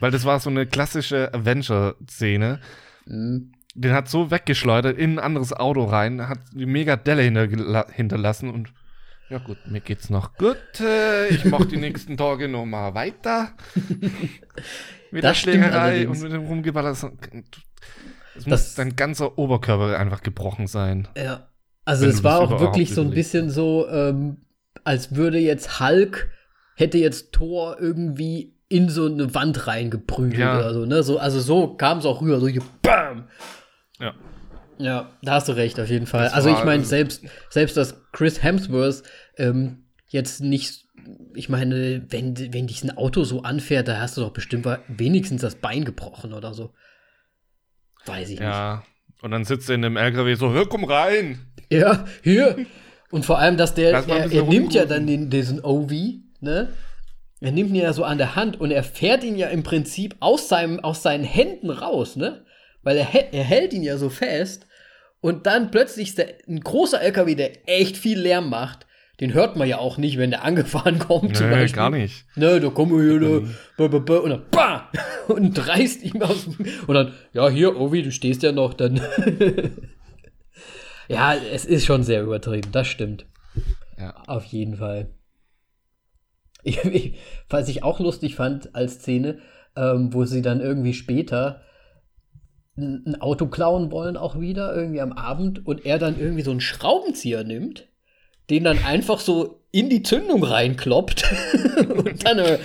Weil das war so eine klassische Avenger-Szene. Mhm. Den hat so weggeschleudert in ein anderes Auto rein, hat die mega Delle hinterlassen und ja gut, mir geht's noch gut. Äh, ich mach die nächsten Tage noch mal weiter. Mit der Das stimmt Schlägerei und mit dem Rumgeballern. Es Das- muss dein ganzer Oberkörper einfach gebrochen sein. Ja. Also es war auch wirklich so ein bisschen so, ähm, als würde jetzt Hulk, hätte jetzt Thor irgendwie in so eine Wand reingeprügelt Ja. oder so, ne? So, also so kam es auch rüber, so hier, BAM! Ja. Ja, da hast du recht, auf jeden Fall. Das also ich meine, selbst, selbst dass Chris Hemsworth ähm, jetzt nicht, ich meine, wenn, wenn dich ein Auto so anfährt, da hast du doch bestimmt wenigstens das Bein gebrochen oder so. Weiß ich nicht. Ja. Und dann sitzt er in dem LKW so, hör, komm rein. Ja, hier. Und vor allem, dass der, er, er nimmt ja dann den, diesen OV, ne? Er nimmt ihn ja so an der Hand und er fährt ihn ja im Prinzip aus, seinem, aus seinen Händen raus, ne? Weil er, er hält ihn ja so fest und dann plötzlich ist der, ein großer LKW, der echt viel Lärm macht. Den hört man ja auch nicht, wenn der angefahren kommt. zum Nee, Beispiel. gar nicht. Ne, da kommen wir hier, da, ba, und dann, bah! Und reißt ihm aus dem, und dann, ja, hier, Ovi, du stehst ja noch, dann. ja, es ist schon sehr übertrieben, das stimmt. Ja. Auf jeden Fall. Ich, ich, was ich auch lustig fand als Szene, ähm, wo sie dann irgendwie später ein Auto klauen wollen, auch wieder, irgendwie am Abend, und er dann irgendwie so einen Schraubenzieher nimmt, den dann einfach so in die Zündung reinkloppt und dann äh,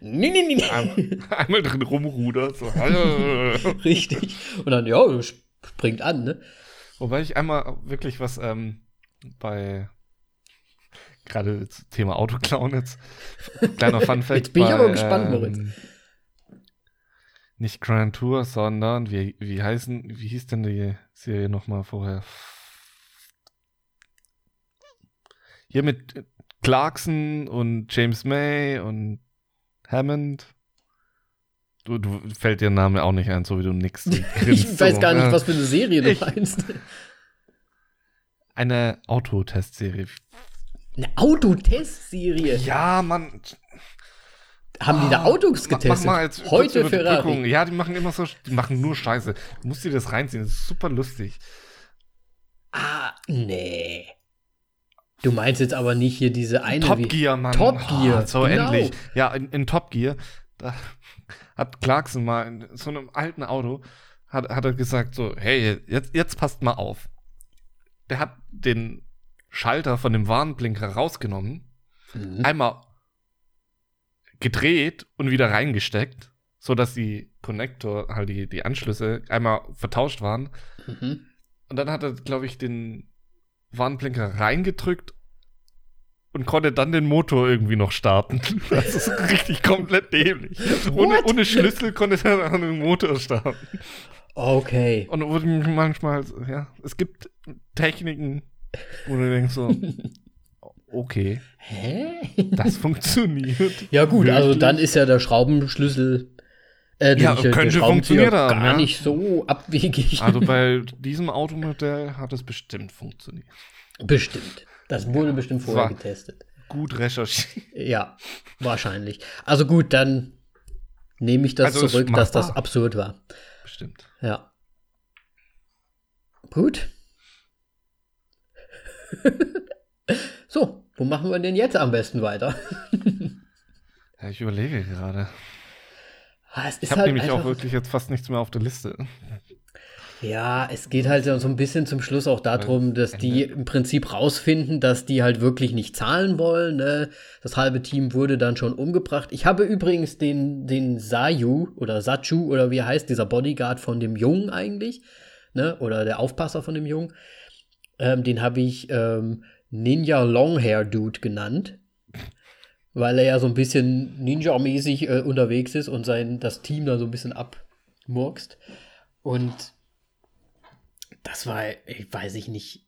nee, nee, nee, Ein- Einmal drin rumrudert. So. richtig. Und dann, ja, springt an, ne? Wobei ich einmal wirklich was ähm, bei gerade Thema Autoklauen jetzt. Kleiner Fun Fact. Jetzt bin ich bei, aber gespannt, Moritz. Nicht Grand Tour, sondern wie, wie heißen, wie hieß denn die Serie nochmal vorher? Hier mit Clarkson und James May und Hammond. Du, du fällt dir Name auch nicht ein, so wie du nix. Ich weiß gar nicht, was für eine Serie du Ich- meinst. Eine Autotestserie. Eine Autotestserie. Ja, Mann. Haben die da Autos Mach- getestet? Mach mal jetzt Heute. Ferrari. Ja, die machen immer so, die machen nur Scheiße. Du musst dir das reinziehen, das ist super lustig. Ah, nee. Du meinst jetzt aber nicht hier diese eine Top Gear, Mann. Top Gear, Oh, so genau. endlich. Ja, in, in Top Gear, da hat Clarkson mal in so einem alten Auto, hat, hat er gesagt so, hey, jetzt, jetzt passt mal auf. Der hat den Schalter von dem Warnblinker rausgenommen, Mhm. einmal gedreht und wieder reingesteckt, so dass die Connector, halt die, die Anschlüsse einmal vertauscht waren. Mhm. Und dann hat er, glaube ich, den Warnblinker reingedrückt und konnte dann den Motor irgendwie noch starten. Das ist richtig komplett dämlich. Ohne, ohne Schlüssel konnte er dann den Motor starten. Okay. Und manchmal, ja, es gibt Techniken, wo du denkst so, okay, Hä? das funktioniert. Ja gut, also Wirklich? dann ist ja der Schraubenschlüssel äh, Ja, äh, könnte funktioniert haben, gar ja. nicht so abwegig. Also bei diesem Automodell hat es bestimmt funktioniert. bestimmt. Das wurde bestimmt vorher getestet. Gut recherchiert. Ja, wahrscheinlich. Also gut, dann nehme ich das Also zurück, dass das absurd war. Bestimmt. Ja. Gut. so, wo machen wir denn jetzt am besten weiter? Ja, ich überlege gerade. Ah, es Ich ist habe halt nämlich auch wirklich jetzt fast nichts mehr auf der Liste. ja, es geht halt so ein bisschen zum Schluss auch darum, dass die im Prinzip rausfinden, dass die halt wirklich nicht zahlen wollen. Ne? Das halbe Team wurde dann schon umgebracht. Ich habe übrigens den, den Sayu oder Sachu oder wie heißt, dieser Bodyguard von dem Jungen eigentlich, ne? oder der Aufpasser von dem Jungen, ähm, den habe ich ähm, Ninja Longhair Dude genannt. Weil er ja so ein bisschen Ninja-mäßig äh, unterwegs ist und sein, das Team da so ein bisschen abmurkst. Und das war, ich weiß ich nicht.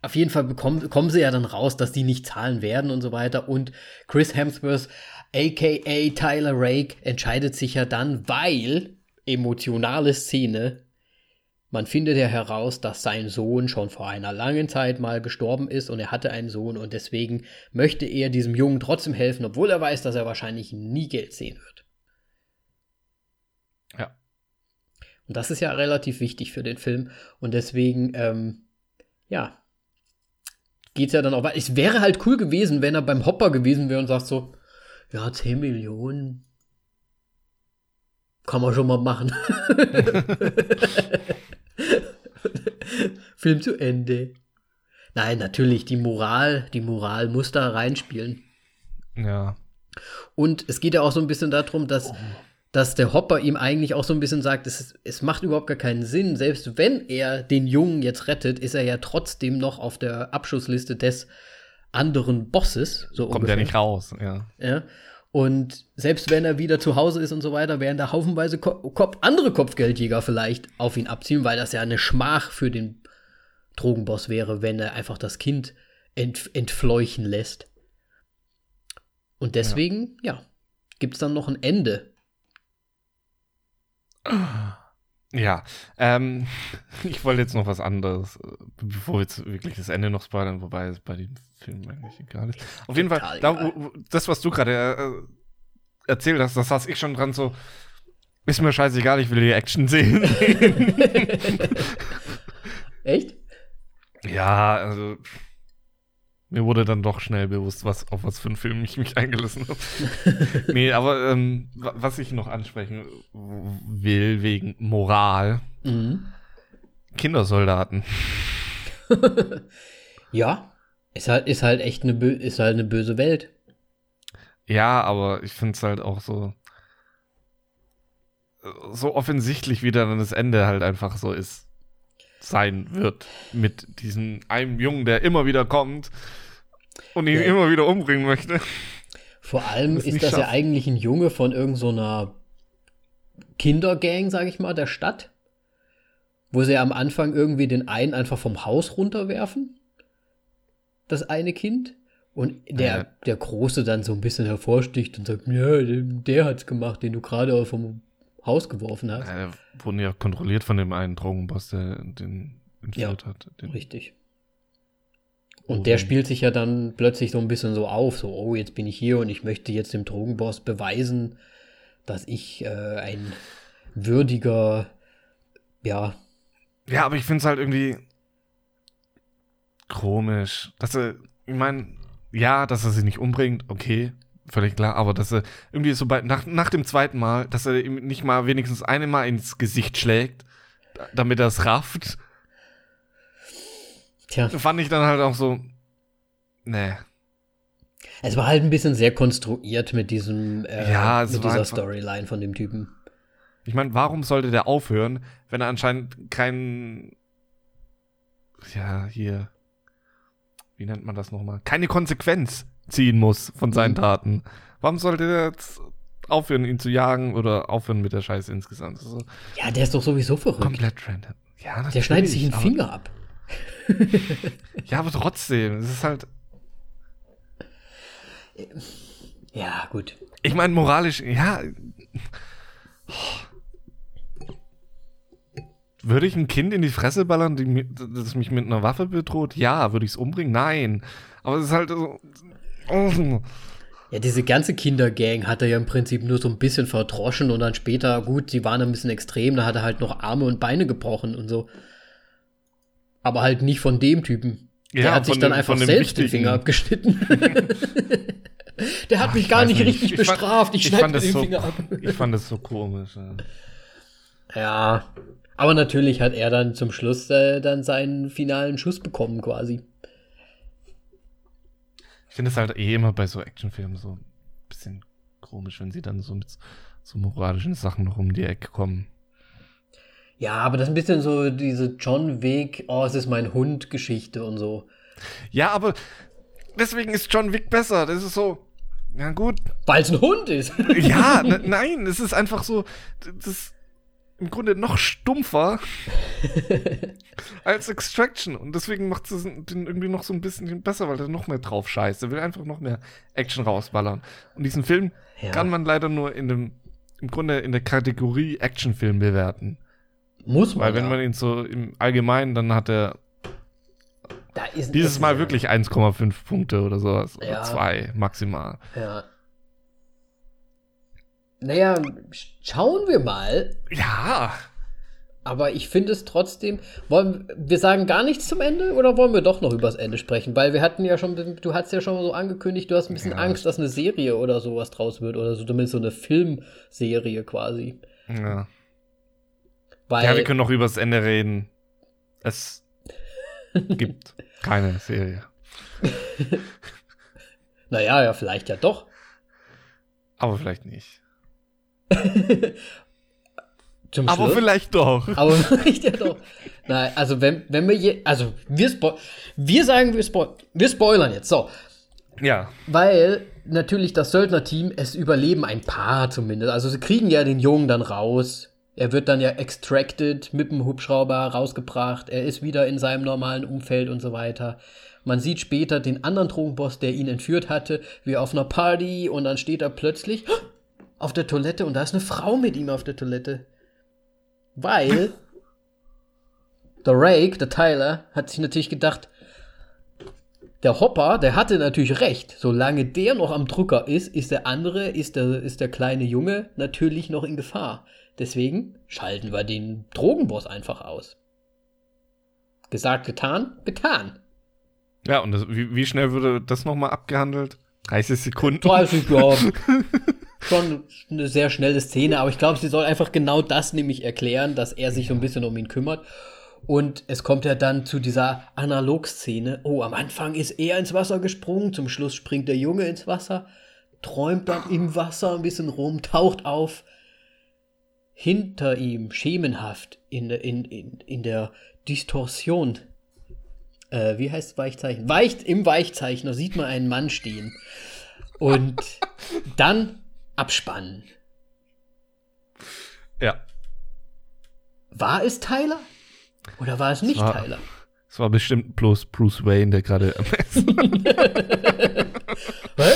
Auf jeden Fall bekommen, kommen sie ja dann raus, dass die nicht zahlen werden und so weiter. Und Chris Hemsworth, aka Tyler Rake, entscheidet sich ja dann, weil emotionale Szene, man findet ja heraus, dass sein Sohn schon vor einer langen Zeit mal gestorben ist und er hatte einen Sohn und deswegen möchte er diesem Jungen trotzdem helfen, obwohl er weiß, dass er wahrscheinlich nie Geld sehen wird. Ja. Und das ist ja relativ wichtig für den Film und deswegen, ähm, ja, geht es ja dann auch weiter. Es wäre halt cool gewesen, wenn er beim Hopper gewesen wäre und sagt so, ja, 10 Millionen, kann man schon mal machen. Film zu Ende. Nein, natürlich, die Moral, die Moral muss da reinspielen. Ja. Und es geht ja auch so ein bisschen darum, dass, dass der Hopper ihm eigentlich auch so ein bisschen sagt, es, es macht überhaupt gar keinen Sinn. Selbst wenn er den Jungen jetzt rettet, ist er ja trotzdem noch auf der Abschussliste des anderen Bosses. So Kommt er nicht raus, ja. Ja. Und selbst wenn er wieder zu Hause ist und so weiter, werden da haufenweise Ko Kop andere Kopfgeldjäger vielleicht auf ihn abziehen, weil das ja eine Schmach für den Drogenboss wäre, wenn er einfach das Kind ent entfleuchen lässt. Und deswegen, ja, ja gibt es dann noch ein Ende. Ja, ähm, ich wollte jetzt noch was anderes, bevor wir jetzt wirklich das Ende noch spoilern, wobei es bei dem Film eigentlich egal ist. Auf jeden Fall, da, das, was du gerade äh, erzählt hast, das saß ich schon dran so, ist mir scheißegal, ich will die Action sehen. Echt? Ja, also mir wurde dann doch schnell bewusst, was, auf was für einen Film ich mich eingelassen habe. nee, aber ähm, was ich noch ansprechen will, wegen Moral. Mhm. Kindersoldaten. ja, ist halt, ist halt echt eine, ist halt eine böse Welt. Ja, aber ich finde es halt auch so, so offensichtlich, wie dann das Ende halt einfach so ist sein wird mit diesem einem Jungen, der immer wieder kommt und ihn ja. immer wieder umbringen möchte. Vor allem das ist das schafft. ja eigentlich ein Junge von irgendeiner so Kindergang, sag ich mal, der Stadt, wo sie am Anfang irgendwie den einen einfach vom Haus runterwerfen. Das eine Kind. Und der, ja. der Große dann so ein bisschen hervorsticht und sagt, ja, der, der hat's gemacht, den du gerade vom Haus geworfen hast. Ja, wurden ja kontrolliert von dem einen Drogenboss, der den entführt ja, hat. Den richtig. Und der spielt sich ja dann plötzlich so ein bisschen so auf, so, oh, jetzt bin ich hier und ich möchte jetzt dem Drogenboss beweisen, dass ich äh, ein würdiger, ja. Ja, aber ich finde es halt irgendwie komisch, dass er, ich meine, ja, dass er sie nicht umbringt, okay, völlig klar, aber dass er irgendwie so bei, nach, nach dem zweiten Mal, dass er ihm nicht mal wenigstens einmal ins Gesicht schlägt, damit er es rafft. Tja. Fand ich dann halt auch so, nee. Es war halt ein bisschen sehr konstruiert mit diesem, äh, ja, mit dieser Storyline von dem Typen. Ich meine, warum sollte der aufhören, wenn er anscheinend keinen, ja, hier, wie nennt man das nochmal? Keine Konsequenz ziehen muss von seinen mhm. Taten. Warum sollte er jetzt aufhören, ihn zu jagen oder aufhören mit der Scheiße insgesamt? So ja, der ist doch sowieso verrückt. Komplett random. Ja, der schneidet sich einen Finger ab. ja, aber trotzdem, es ist halt. Ja, gut. Ich meine, moralisch, ja. Würde ich ein Kind in die Fresse ballern, die, das mich mit einer Waffe bedroht? Ja. Würde ich es umbringen? Nein. Aber es ist halt so. Ja, diese ganze Kindergang hat er ja im Prinzip nur so ein bisschen verdroschen und dann später, gut, sie waren ein bisschen extrem, da hat er halt noch Arme und Beine gebrochen und so. Aber halt nicht von dem Typen. Der ja, hat sich dann dem, einfach selbst den Finger abgeschnitten. Der hat Ach, mich gar nicht richtig ich bestraft. ich, ich schneide den so, Finger ab. ich fand das so komisch. Ja. ja. aber natürlich hat er dann zum Schluss äh, dann seinen finalen Schuss bekommen quasi finde es halt eh immer bei so Actionfilmen so ein bisschen komisch, wenn sie dann so mit so moralischen Sachen noch um die Ecke kommen. Ja, aber das ist ein bisschen so diese John Wick, oh, es ist mein Hund Geschichte und so. Ja, aber deswegen ist John Wick besser. Das ist so, ja gut. Weil es ein Hund ist. ja, ne, nein, es ist einfach so, das, im Grunde noch stumpfer als Extraction. Und deswegen macht es den irgendwie noch so ein bisschen besser, weil er noch mehr drauf scheißt. Er will einfach noch mehr Action rausballern. Und diesen Film Ja. kann man leider nur in dem, im Grunde in der Kategorie Actionfilm bewerten. Muss man. Weil wenn ja. man ihn so im Allgemeinen, dann hat er dieses Mal wirklich 1,5 Punkte oder sowas. Ja. Oder zwei maximal. Ja. Naja, sch- schauen wir mal. Ja. Aber ich finde es trotzdem. Wollen wir sagen gar nichts zum Ende oder wollen wir doch noch übers Ende sprechen? Weil wir hatten ja schon, du hast ja schon so angekündigt, du hast ein bisschen Ja. Angst, dass eine Serie oder sowas draus wird oder so, zumindest so eine Filmserie quasi. Ja. Weil, ja, wir können noch übers Ende reden. Es gibt keine Serie. naja, ja, vielleicht ja doch. Aber vielleicht nicht. Zum Aber Schluss. vielleicht doch. Aber vielleicht ja doch. Nein, also wenn, wenn wir je, also wir, spo wir sagen, wir, spo wir spoilern jetzt, so. Ja. Weil natürlich das Söldnerteam, es überleben ein paar zumindest. Also sie kriegen ja den Jungen dann raus. Er wird dann ja extracted mit dem Hubschrauber rausgebracht. Er ist wieder in seinem normalen Umfeld und so weiter. Man sieht später den anderen Drogenboss, der ihn entführt hatte, wie auf einer Party und dann steht er plötzlich auf der Toilette und da ist eine Frau mit ihm auf der Toilette. Weil der Rake, der Tyler, hat sich natürlich gedacht, der Hopper, der hatte natürlich recht. Solange der noch am Drücker ist, ist der andere, ist der, ist der kleine Junge natürlich noch in Gefahr. Deswegen schalten wir den Drogenboss einfach aus. Gesagt, getan, getan. Ja, und das, wie, wie schnell würde das nochmal abgehandelt? 30 Sekunden. 30 ja. Schon eine sehr schnelle Szene, aber ich glaube, sie soll einfach genau das nämlich erklären, dass er sich so ein bisschen um ihn kümmert. Und es kommt ja dann zu dieser Analogszene. Oh, am Anfang ist er ins Wasser gesprungen, zum Schluss springt der Junge ins Wasser, träumt dann im Wasser ein bisschen rum, taucht auf. Hinter ihm, schemenhaft, in, in, in, in der Distorsion. Äh, wie heißt Weichzeichen? Weicht, Im Weichzeichner sieht man einen Mann stehen. Und dann abspannen. Ja. War es Tyler? Oder war es nicht war- Tyler? Es war bestimmt bloß Bruce Wayne, der gerade am Essen. Hä?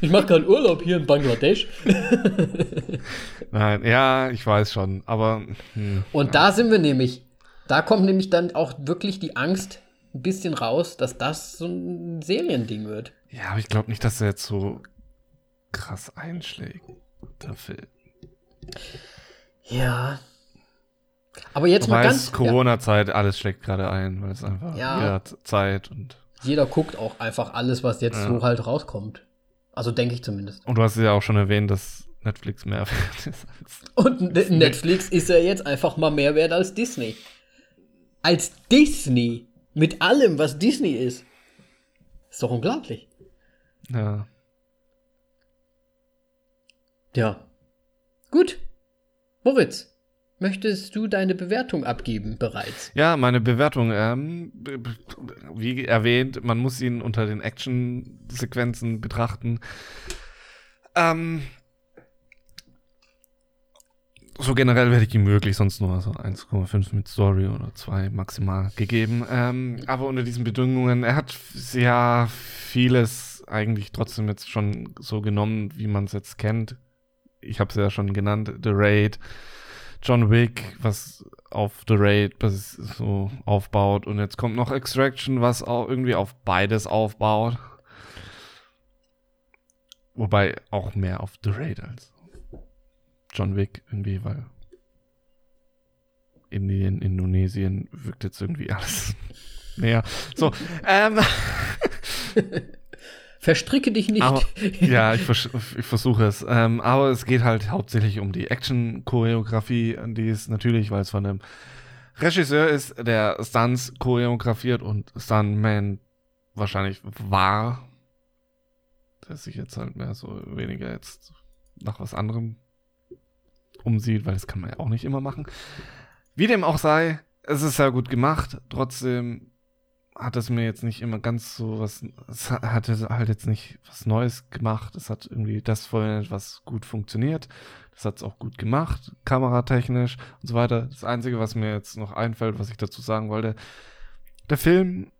Ich mache gerade Urlaub hier in Bangladesch. Nein, ja, ich weiß schon, aber hm, Und da sind wir nämlich. Da kommt nämlich dann auch wirklich die Angst ein bisschen raus, dass das so ein Seriending wird. ja, aber ich glaube nicht, dass er jetzt so krass einschlägt, der Film. Ja. Aber jetzt Du mal ganz. Ja, Corona-Zeit, alles schlägt gerade ein, weil es einfach Ja. jeder hat Zeit und jeder guckt auch einfach alles, was jetzt Ja. so halt rauskommt. Also denke ich zumindest. und du hast ja auch schon erwähnt, dass Netflix mehr wert ist als Und N- Netflix ist ja jetzt einfach mal mehr wert als Disney. Als Disney. Mit allem, was Disney ist. Ist doch unglaublich. ja. Ja. Gut. Moritz, möchtest du deine Bewertung abgeben bereits? Ja, meine Bewertung, ähm, wie erwähnt, man muss ihn unter den Action-Sequenzen betrachten. Ähm, so generell werde ich ihm möglich, sonst nur so 1,5 mit Story oder 2 maximal gegeben. Ähm, aber unter diesen Bedingungen, er hat sehr vieles eigentlich trotzdem jetzt schon so genommen, wie man es jetzt kennt. Ich habe es ja schon genannt, The Raid, John Wick, was auf The Raid was so aufbaut. Und jetzt kommt noch Extraction, was auch irgendwie auf beides aufbaut. Wobei auch mehr auf The Raid als John Wick irgendwie, weil Indien, Indonesien wirkt jetzt irgendwie alles mehr. So, ähm, Verstricke dich nicht. Aber, ja, ich, vers ich versuche es. Ähm, aber es geht halt hauptsächlich um die Action-Choreografie, die ist natürlich, weil es von einem Regisseur ist, der Stunts choreografiert und Stuntman wahrscheinlich war, der sich jetzt halt mehr so weniger jetzt nach was anderem umsieht, weil das kann man ja auch nicht immer machen. Wie dem auch sei, es ist sehr gut gemacht. Trotzdem hat es mir jetzt nicht immer ganz so was, es hat halt jetzt nicht was Neues gemacht. Es hat irgendwie das vollendet, was gut funktioniert. Das hat es auch gut gemacht, kameratechnisch und so weiter. Das Einzige, was mir jetzt noch einfällt, was ich dazu sagen wollte, der Film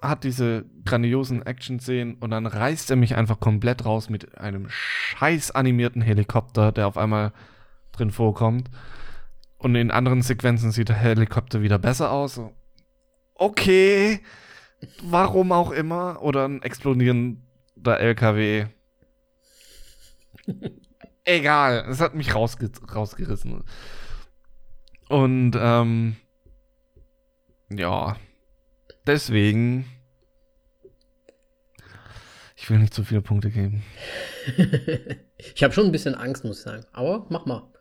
hat diese grandiosen Action-Szenen und dann reißt er mich einfach komplett raus mit einem scheiß animierten Helikopter, der auf einmal drin vorkommt. Und in anderen Sequenzen sieht der Helikopter wieder besser aus. Okay, warum auch immer. Oder ein explodierender LKW. Egal, es hat mich rausge rausgerissen. Und ähm, ja, deswegen. Ich will nicht zu viele Punkte geben. ich habe schon ein bisschen Angst, muss ich sagen. Aber mach mal.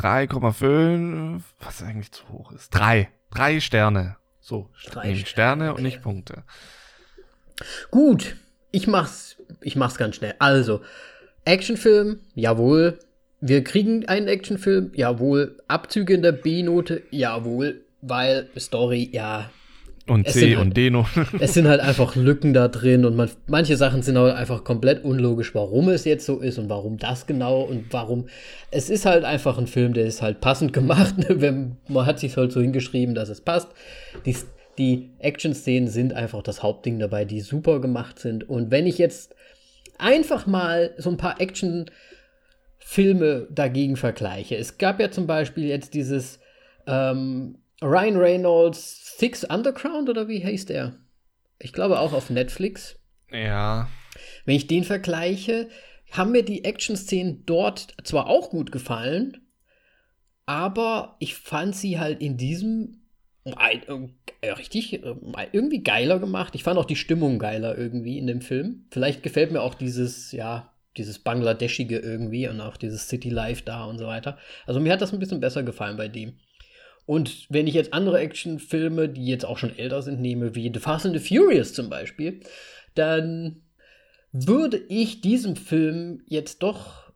3,5, was eigentlich zu hoch ist. Drei. Drei Sterne. So, Drei Sterne, Sterne und nicht Punkte. Gut, ich mach's, ich mach's ganz schnell. Also, Actionfilm, jawohl. Wir kriegen einen Actionfilm, jawohl. Abzüge in der B-Note, jawohl. Weil Story, ja, und C und halt, D noch. es sind halt einfach Lücken da drin und man, manche Sachen sind halt einfach komplett unlogisch, warum es jetzt so ist und warum das genau und warum. Es ist halt einfach ein Film, der ist halt passend gemacht. Wenn, man hat sich halt so hingeschrieben, dass es passt. Die, die Action-Szenen sind einfach das Hauptding dabei, die super gemacht sind. Und wenn ich jetzt einfach mal so ein paar Action-Filme dagegen vergleiche. Es gab ja zum Beispiel jetzt dieses ähm, Ryan Reynolds Six Underground oder wie heißt er? Ich glaube auch auf Netflix. Ja. Wenn ich den vergleiche, haben mir die Action-Szenen dort zwar auch gut gefallen, aber ich fand sie halt in diesem äh, richtig äh, irgendwie geiler gemacht. Ich fand auch die Stimmung geiler irgendwie in dem Film. Vielleicht gefällt mir auch dieses, ja, dieses Bangladeschige irgendwie und auch dieses City Life da und so weiter. Also mir hat das ein bisschen besser gefallen bei dem. Und wenn ich jetzt andere Actionfilme, die jetzt auch schon älter sind, nehme, wie The Fast and the Furious zum Beispiel, dann würde ich diesem Film jetzt doch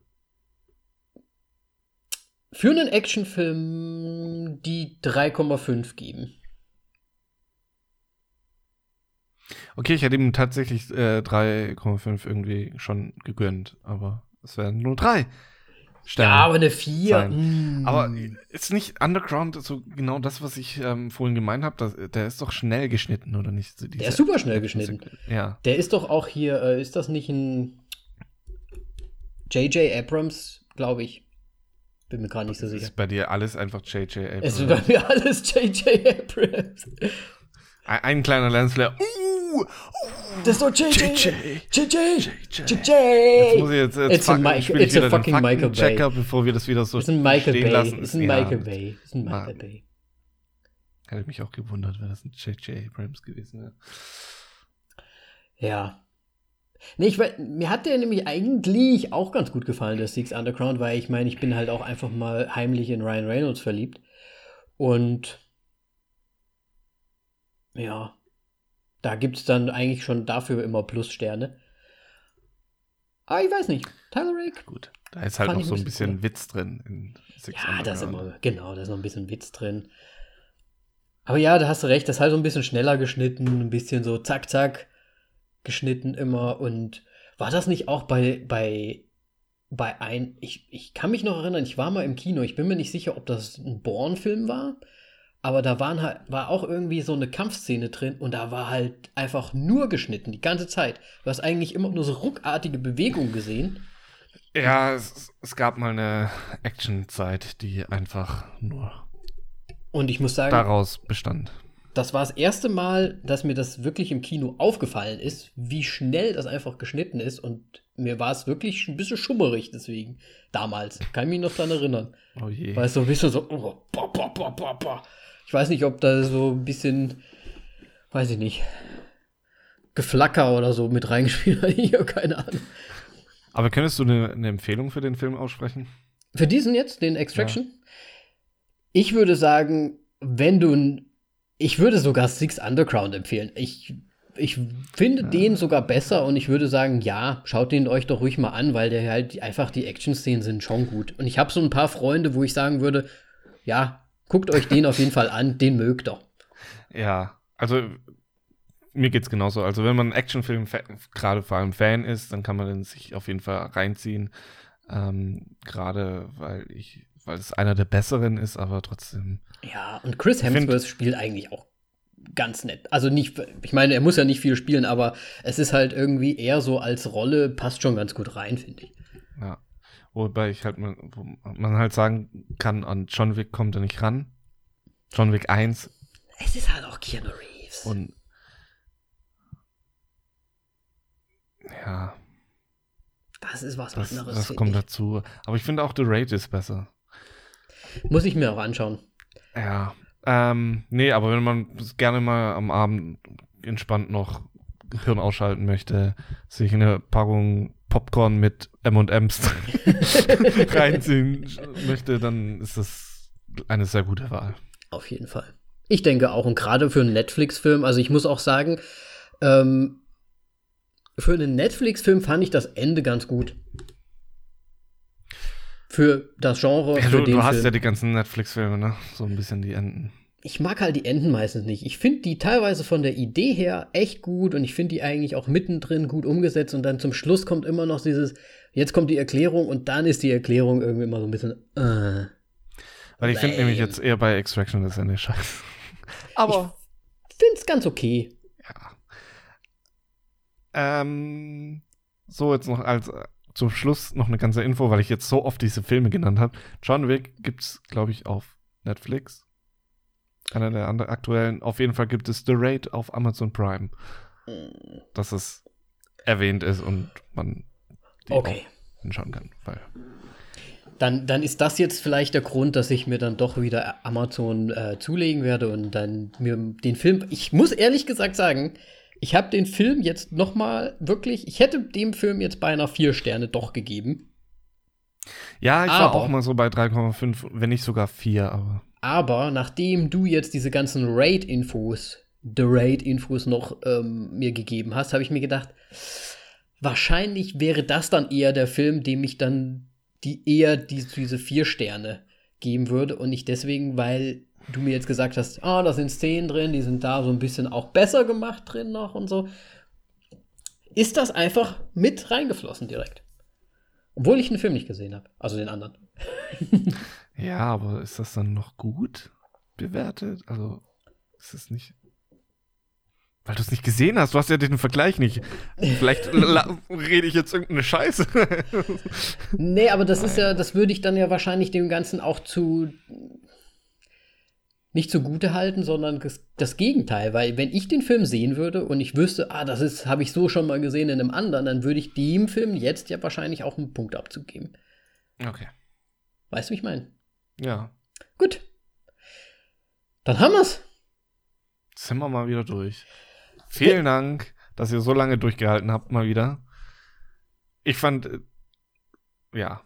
für einen Actionfilm die 3,5 geben. Okay, ich hätte ihm tatsächlich äh, 3,5 irgendwie schon gegönnt, aber es wären nur drei. Sterne. Ja, aber eine 4. Mm. Aber ist nicht Underground so genau das, was ich ähm, vorhin gemeint habe? Der ist doch schnell geschnitten, oder nicht? So der ist super schnell geschnitten. Ja. Der ist doch auch hier, äh, ist das nicht ein J.J. Abrams, glaube ich. Bin mir gerade nicht so sicher. Ist bei dir alles einfach J.J. Abrams? Es ist bei mir alles J.J. Abrams. Ein, ein kleiner Lensflare. Uh, uh, das ist doch JJ. JJ. JJ. Jetzt muss ich jetzt, jetzt it's fuck, a, ich it's a fucking Michael Bay. Bevor wir das wieder so ist ein Michael stehen Bay. lassen. Ist ein Michael ja. Bay. Ist ein Michael Bay. Hätte ich mich auch gewundert, wenn das ein JJ Abrams gewesen wäre. Ja. Nee, ich, mir hat der nämlich eigentlich auch ganz gut gefallen, der Six Underground, weil ich meine, ich bin halt auch einfach mal heimlich in Ryan Reynolds verliebt. Und ja, da gibt es dann eigentlich schon dafür immer Plussterne. Aber ich weiß nicht. Tyler Rake. Gut. Da ist halt noch so ein bisschen cool. Witz drin. Ja, da ist immer, genau, da ist noch ein bisschen Witz drin. Aber ja, da hast du recht, das ist halt so ein bisschen schneller geschnitten, ein bisschen so zack, zack geschnitten immer. Und war das nicht auch bei, bei, bei ein, ich, ich kann mich noch erinnern, ich war mal im Kino, ich bin mir nicht sicher, ob das ein Born-Film war aber da waren halt, war auch irgendwie so eine Kampfszene drin und da war halt einfach nur geschnitten, die ganze Zeit. Du hast eigentlich immer nur so ruckartige Bewegungen gesehen. Ja, es, es gab mal eine Actionzeit, die einfach nur und ich muss sagen, daraus bestand. Das war das erste Mal, dass mir das wirklich im Kino aufgefallen ist, wie schnell das einfach geschnitten ist und mir war es wirklich ein bisschen schummerig deswegen damals. Kann ich mich noch dran erinnern. Oh je. Weil es so ein bisschen so, oh, boah, boah, boah. Ich weiß nicht, ob da so ein bisschen, weiß ich nicht, Geflacker oder so mit reingespielt hat. Ich habe keine Ahnung. Aber könntest du eine, eine, Empfehlung für den Film aussprechen? Für diesen jetzt, den Extraction? Ja. Ich würde sagen, wenn du. Ich würde sogar Six Underground empfehlen. Ich, ich finde ja. den sogar besser und ich würde sagen, ja, schaut den euch doch ruhig mal an, weil der halt einfach die Action-Szenen sind schon gut. Und ich habe so ein paar Freunde, wo ich sagen würde, ja, Guckt euch den auf jeden Fall an, den mögt ihr. Ja, also mir geht's genauso. Also wenn man Actionfilm gerade vor allem Fan ist, dann kann man den sich auf jeden Fall reinziehen. Ähm, gerade weil ich, weil es einer der besseren ist, aber trotzdem. Ja, und Chris Hemsworth spielt eigentlich auch ganz nett. Also nicht, ich meine, er muss ja nicht viel spielen, aber es ist halt irgendwie eher so als Rolle, passt schon ganz gut rein, finde ich. Ja. Wobei ich halt, man, man halt sagen kann, an John Wick kommt er nicht ran. John Wick 1. Es ist halt auch Keanu Reeves. Und ja. Das ist was das, anderes. Das kommt ich. dazu. Aber ich finde auch The Raid ist besser. Muss ich mir auch anschauen. Ja. Ähm, nee, aber wenn man gerne mal am Abend entspannt noch Hirn ausschalten möchte, sich eine Packung Popcorn mit M&M's reinziehen möchte, dann ist das eine sehr gute Wahl. Auf jeden Fall. Ich denke auch, und gerade für einen Netflix-Film, also ich muss auch sagen, ähm, für einen Netflix-Film fand ich das Ende ganz gut. Für das Genre. Ja, für du, den du hast Film. ja die ganzen Netflix-Filme, ne? So ein bisschen die Enden. Ich mag halt die Enden meistens nicht. Ich finde die teilweise von der Idee her echt gut und ich finde die eigentlich auch mittendrin gut umgesetzt und dann zum Schluss kommt immer noch dieses, jetzt kommt die Erklärung und dann ist die Erklärung irgendwie immer so ein bisschen, äh. Weil ich finde nämlich jetzt eher bei Extraction das Ende scheiße. Aber. Ich finde es ganz okay. Ja. Ähm, so, jetzt noch als äh, zum Schluss noch eine ganze Info, weil ich jetzt so oft diese Filme genannt habe. John Wick gibt's, glaube ich, auf Netflix. Einer der anderen aktuellen. Auf jeden Fall gibt es The Raid auf Amazon Prime. Dass es erwähnt ist und man die okay. hinschauen kann. Weil dann, dann ist das jetzt vielleicht der Grund, dass ich mir dann doch wieder Amazon äh, zulegen werde und dann mir den Film. Ich muss ehrlich gesagt sagen, ich habe den Film jetzt noch mal wirklich. Ich hätte dem Film jetzt beinahe vier Sterne doch gegeben. Ja, ich aber, war auch mal so bei 3,5, wenn nicht sogar vier, aber. Aber nachdem du jetzt diese ganzen Raid-Infos, The Raid-Infos noch ähm, mir gegeben hast, habe ich mir gedacht, wahrscheinlich wäre das dann eher der Film, dem ich dann die eher die, diese vier Sterne geben würde und nicht deswegen, weil du mir jetzt gesagt hast, ah, da sind Szenen drin, die sind da so ein bisschen auch besser gemacht drin noch und so. Ist das einfach mit reingeflossen direkt? Obwohl ich den Film nicht gesehen habe, also den anderen. Ja, aber ist das dann noch gut bewertet? Also ist es nicht. Weil du es nicht gesehen hast, du hast ja den Vergleich nicht. Vielleicht rede ich jetzt irgendeine Scheiße. nee, aber das ist ja, das würde ich dann ja wahrscheinlich dem Ganzen auch zu nicht zugute halten, sondern das, das, Gegenteil, weil wenn ich den Film sehen würde und ich wüsste, ah, das ist, habe ich so schon mal gesehen in einem anderen, dann würde ich dem Film jetzt ja wahrscheinlich auch einen Punkt abzugeben. Okay. Weißt du, wie ich meine? Ja. Gut. Dann haben wir's. Sind wir mal wieder durch. Vielen ja. Dank, dass ihr so lange durchgehalten habt, mal wieder. Ich fand, äh, ja,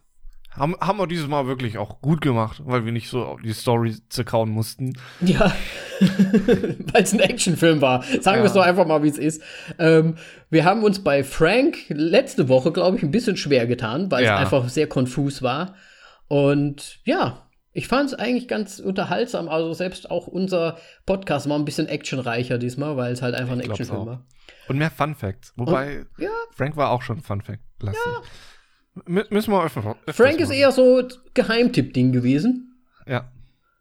haben, haben wir dieses Mal wirklich auch gut gemacht, weil wir nicht so die Story zerkauen mussten. Ja, weil es ein Actionfilm war. Sagen ja. wir es doch einfach mal, wie es ist. Ähm, wir haben uns bei Frank letzte Woche, glaube ich, ein bisschen schwer getan, weil ja. es einfach sehr konfus war. Und ja, ich fand es eigentlich ganz unterhaltsam. Also selbst auch unser Podcast war ein bisschen actionreicher diesmal, weil es halt einfach ein Actionfilm war. Und mehr Fun Facts. Wobei, Und, ja. Frank war auch schon Fun Fact. Ja. M müssen wir öfter Frank ist eher so Geheimtipp-Ding gewesen. Ja.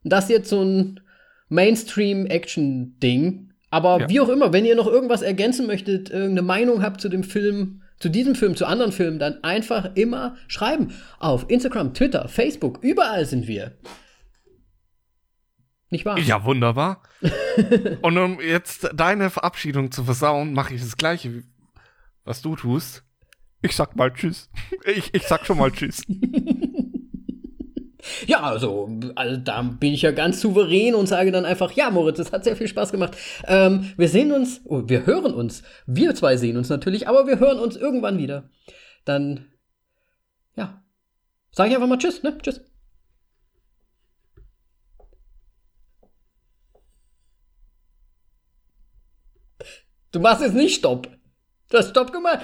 Das jetzt so ein Mainstream-Action-Ding. Aber ja. wie auch immer, wenn ihr noch irgendwas ergänzen möchtet, irgendeine Meinung habt zu dem Film, zu diesem Film, zu anderen Filmen, dann einfach immer schreiben. Auf Instagram, Twitter, Facebook, überall sind wir. Nicht wahr? Ja, wunderbar. Und um jetzt deine Verabschiedung zu versauen, mache ich das Gleiche, was du tust. Ich sag mal Tschüss. Ich, ich sag schon mal Tschüss. Ja, also, also da bin ich ja ganz souverän und sage dann einfach, ja, Moritz, es hat sehr viel Spaß gemacht. Ähm, wir sehen uns, oh, wir hören uns. Wir zwei sehen uns natürlich, aber wir hören uns irgendwann wieder. Dann, ja, sage ich einfach mal Tschüss, ne? Tschüss. Du machst jetzt nicht Stopp. Du hast Stopp gemacht.